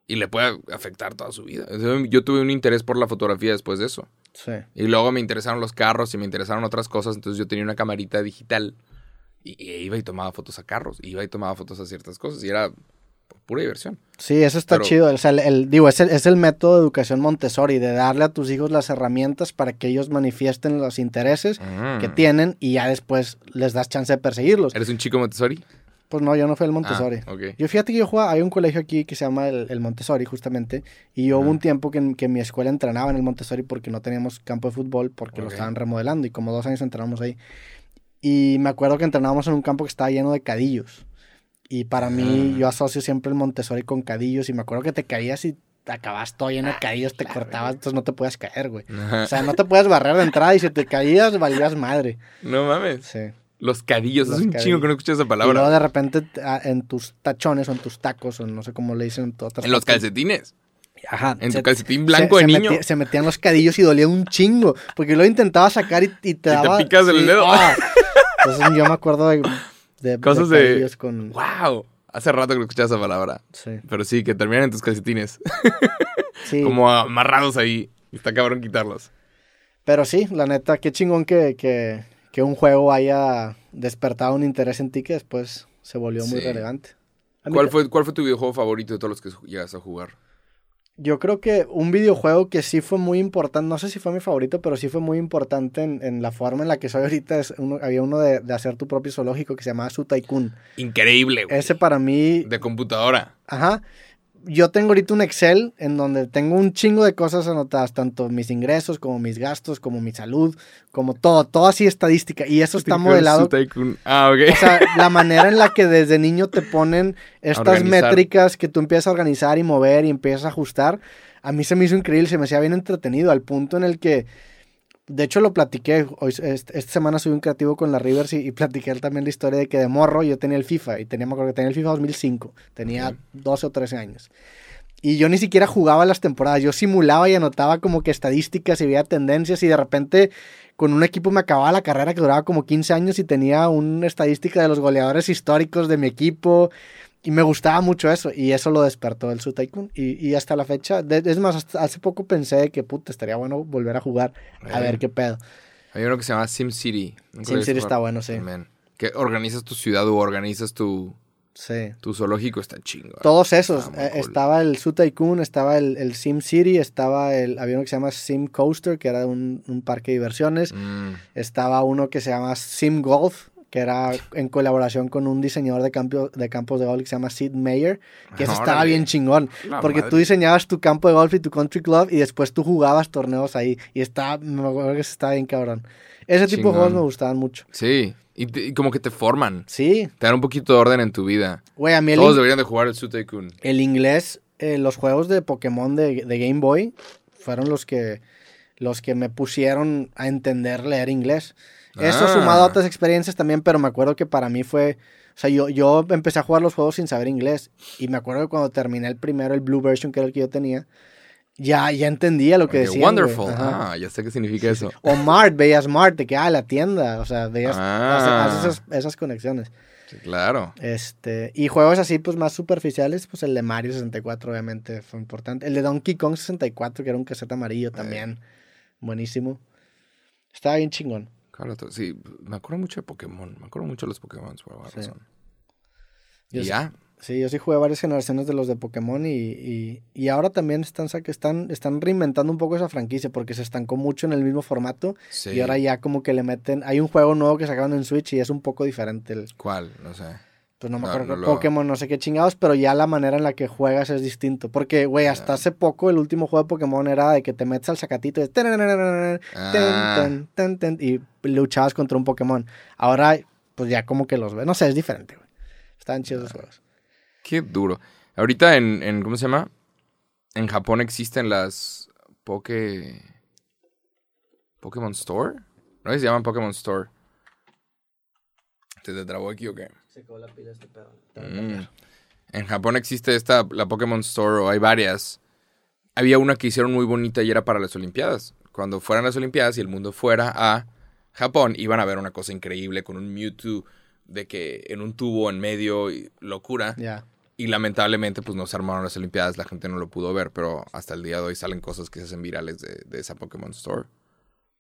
y le puede afectar toda su vida. Yo tuve un interés por la fotografía después de eso. Sí. Y luego me interesaron los carros y me interesaron otras cosas. Entonces yo tenía una camarita digital y, y iba y tomaba fotos a carros. Iba y tomaba fotos a ciertas cosas. Y era pura diversión. Sí, eso está Pero- chido. O sea, el, el- digo, es el, es el método de educación Montessori, de darle a tus hijos las herramientas para que ellos manifiesten los intereses que Mm. tienen y ya después les das chance de perseguirlos. ¿Eres un chico Montessori? Pues no, yo no fui al Montessori. Ah, ok. Yo fíjate que yo jugaba, hay un colegio aquí que se llama el, el Montessori justamente, y yo hubo un tiempo que, que mi escuela entrenaba en el Montessori porque no teníamos campo de fútbol, porque lo estaban remodelando y como dos años entrenamos ahí. Y me acuerdo que entrenábamos en un campo que estaba lleno de cadillos. Y para mí, Ah. yo asocio siempre el Montessori con cadillos, y me acuerdo que te caías y te acabas todo lleno Ah, de cadillos, te cortabas, entonces no te puedes caer, güey. Ajá. O sea, no te puedes barrer de entrada y si te caías, valías madre. no mames. Sí. Los cadillos. Los es un cadillos. chingo que no escuché esa Y luego palabra. de repente en tus tachones o en tus tacos o no sé cómo le dicen en otras los calcetines. Ajá. En se- tu calcetín blanco se- de se niño. metía- se metían los cadillos y dolía un chingo. Porque lo intentaba sacar y, y te Y te picas el dedo. ah. Entonces yo me acuerdo de, de, Cosas de con. ¡Wow! Hace rato que escuchaba esa palabra. Sí. Pero sí, que terminan en tus calcetines. Sí. Como amarrados ahí. Y está cabrón quitarlos. Pero sí, la neta, qué chingón que, que, que un juego haya despertado un interés en ti que después se volvió muy relevante. ¿Cuál fue, ¿Cuál fue tu videojuego favorito de todos los que llegas a jugar? Yo creo que un videojuego que sí fue muy importante, no sé si fue mi favorito, pero sí fue muy importante en, en la forma en la que soy ahorita. Es uno- había uno de, de hacer tu propio zoológico que se llamaba Su Tycoon. Increíble, güey. Ese para mí, De computadora. ajá. Yo tengo ahorita un Excel en donde tengo un chingo de cosas anotadas, tanto mis ingresos como mis gastos, como mi salud, como todo, todo así estadística. Y eso está modelado. Ah, ok. o sea, la manera en la que desde niño te ponen estas métricas que tú empiezas a organizar y mover y empiezas a ajustar, a mí se me hizo increíble, se me hacía bien entretenido, al punto en el que, de hecho lo platiqué, hoy, est- esta semana subí un creativo con la Rivers y, y platiqué también la historia de que de morro yo tenía el FIFA y tenía, me acuerdo que tenía el FIFA 2005, tenía Ok. 12 o 13 años. Y yo ni siquiera jugaba las temporadas, yo simulaba y anotaba como que estadísticas y veía tendencias y de repente con un equipo me acababa la carrera que duraba como 15 años y tenía una estadística de los goleadores históricos de mi equipo y me gustaba mucho eso y eso lo despertó el Su Tycoon y, y hasta la fecha, de- es más, hasta hace poco pensé que puta, estaría bueno volver a jugar a Eh. ver qué pedo. Hay uno que se llama SimCity. SimCity está bueno, sí. Que organizas tu ciudad o organizas tu, Sí. tu zoológico. Está chingo. Todos esos. Eh. Estaba el Su Tycoon, estaba el, el Sim City, estaba el, había uno que se llama Sim Coaster, que era un, un parque de diversiones. Mm, Estaba uno que se llama Sim Golf, que era en colaboración con un diseñador de, campo- de campos de golf que se llama Sid Meier, que eso estaba bien chingón. la Porque madre. tú diseñabas tu campo de golf y tu country club y después tú jugabas torneos ahí. Y estaba, me acuerdo que estaba bien cabrón. Ese tipo de Chingón. juegos me gustaban mucho. Sí. Y, te- y como que te forman. Sí, Te dan un poquito de orden en tu vida. güey, a mí el, Todos deberían de jugar el Su Tycoon. el inglés, eh, los juegos de Pokémon de, de Game Boy fueron los que, los que me pusieron a entender leer inglés. Eso Ah. sumado a otras experiencias también, pero me acuerdo que para mí fue... O sea, yo, yo empecé a jugar los juegos sin saber inglés. Y me acuerdo que cuando terminé el primero, el Blue Version, que era el que yo tenía, ya, ya entendía lo que decía. wonderful. Ah, ya sé qué significa eso. O Mart, veías Mart, de que, ah, la tienda. O sea, veías Ah. haces esas, esas conexiones. Sí, claro. Este, y juegos así, pues más superficiales, pues el de Mario 64, obviamente, fue importante. El de Donkey Kong 64, que era un cassette amarillo también. Buenísimo. Estaba bien chingón. Sí, me acuerdo mucho de Pokémon. Me acuerdo mucho de los Pokémon, por alguna Sí. razón. Yo y sí- ya. Sí, yo sí jugué varias generaciones de los de Pokémon y, y, y ahora también están, están, están reinventando un poco esa franquicia porque se estancó mucho en el mismo formato Sí. y ahora ya como que le meten... Hay un juego nuevo que sacaron en Switch y es un poco diferente. El, ¿Cuál? No sé. Pues no me acuerdo, no Pokémon, no sé qué chingados, pero ya la manera en la que juegas es distinto. Porque, güey, hasta hace poco el último juego de Pokémon era de que te metes al sacatito y, Ah. y luchabas contra un Pokémon. Ahora, pues ya como que los ves. No sé, es diferente, güey. Están chidos los juegos. Qué duro. Ahorita en, en ¿cómo se llama? En Japón existen las Poké... Pokémon Store. ¿No se llaman Pokémon Store? ¿Te te trabó aquí o qué? Se acabó la pila este pedo. Mm. En Japón existe esta, la Pokémon Store, o hay varias. Había una que hicieron muy bonita y era para las Olimpiadas. Cuando fueran las Olimpiadas y el mundo fuera a Japón, iban a ver una cosa increíble con un Mewtwo de que en un tubo en medio, y locura. Ya. Y lamentablemente, pues no se armaron las Olimpiadas, la gente no lo pudo ver, pero hasta el día de hoy salen cosas que se hacen virales de, de esa Pokémon Store.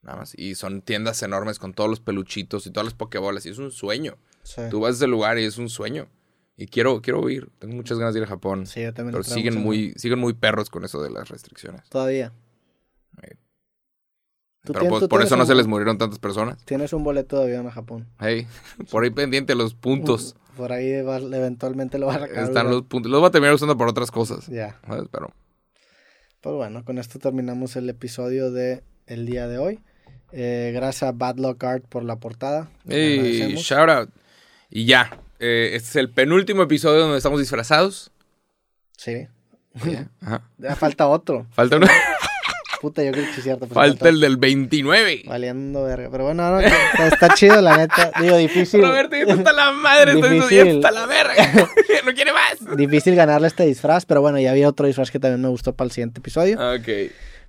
Nada más. Y son tiendas enormes con todos los peluchitos y todas las Pokébolas. Y es un sueño. Sí. Tú vas a ese lugar y es un sueño. Y quiero, quiero ir. Tengo muchas ganas de ir a Japón. Sí, yo también. pero siguen mucho muy, siguen muy perros con eso de las restricciones. Todavía. Eh. ¿Tú Pero pues, por eso no se les murieron tantas personas. Tienes un boleto de avión a Japón. Hey, por ahí pendiente los puntos. Por ahí va- eventualmente lo vas a sacar. Están los puntos. Los voy a terminar usando por otras cosas. Ya. ¿sabes? Pero Pues bueno, con esto terminamos el episodio de el día de hoy. Eh, gracias a Bad Luck Art por la portada. Hey, shout out. Y ya. eh, este es el penúltimo episodio donde estamos disfrazados. Sí. Ya, ajá. Ya falta otro. Falta, uno- Puta, yo creo que es cierto. pues falta el del 29. Valiendo verga. Pero bueno, no, está, está chido, la neta. Digo, difícil. Roberto, ya está la madre, Difícil. está la verga. no quiere más. Difícil ganarle este disfraz, pero bueno, ya había otro disfraz que también me gustó para el siguiente episodio. Ok.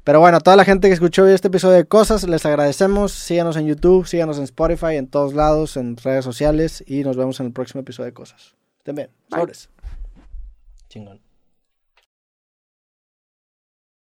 Pero bueno, a toda la gente que escuchó hoy este episodio de Cosas, les agradecemos. Síganos en YouTube, síganos en Spotify, en todos lados, en redes sociales y nos vemos en el próximo episodio de Cosas. Estén bien. Sobres. Chingón.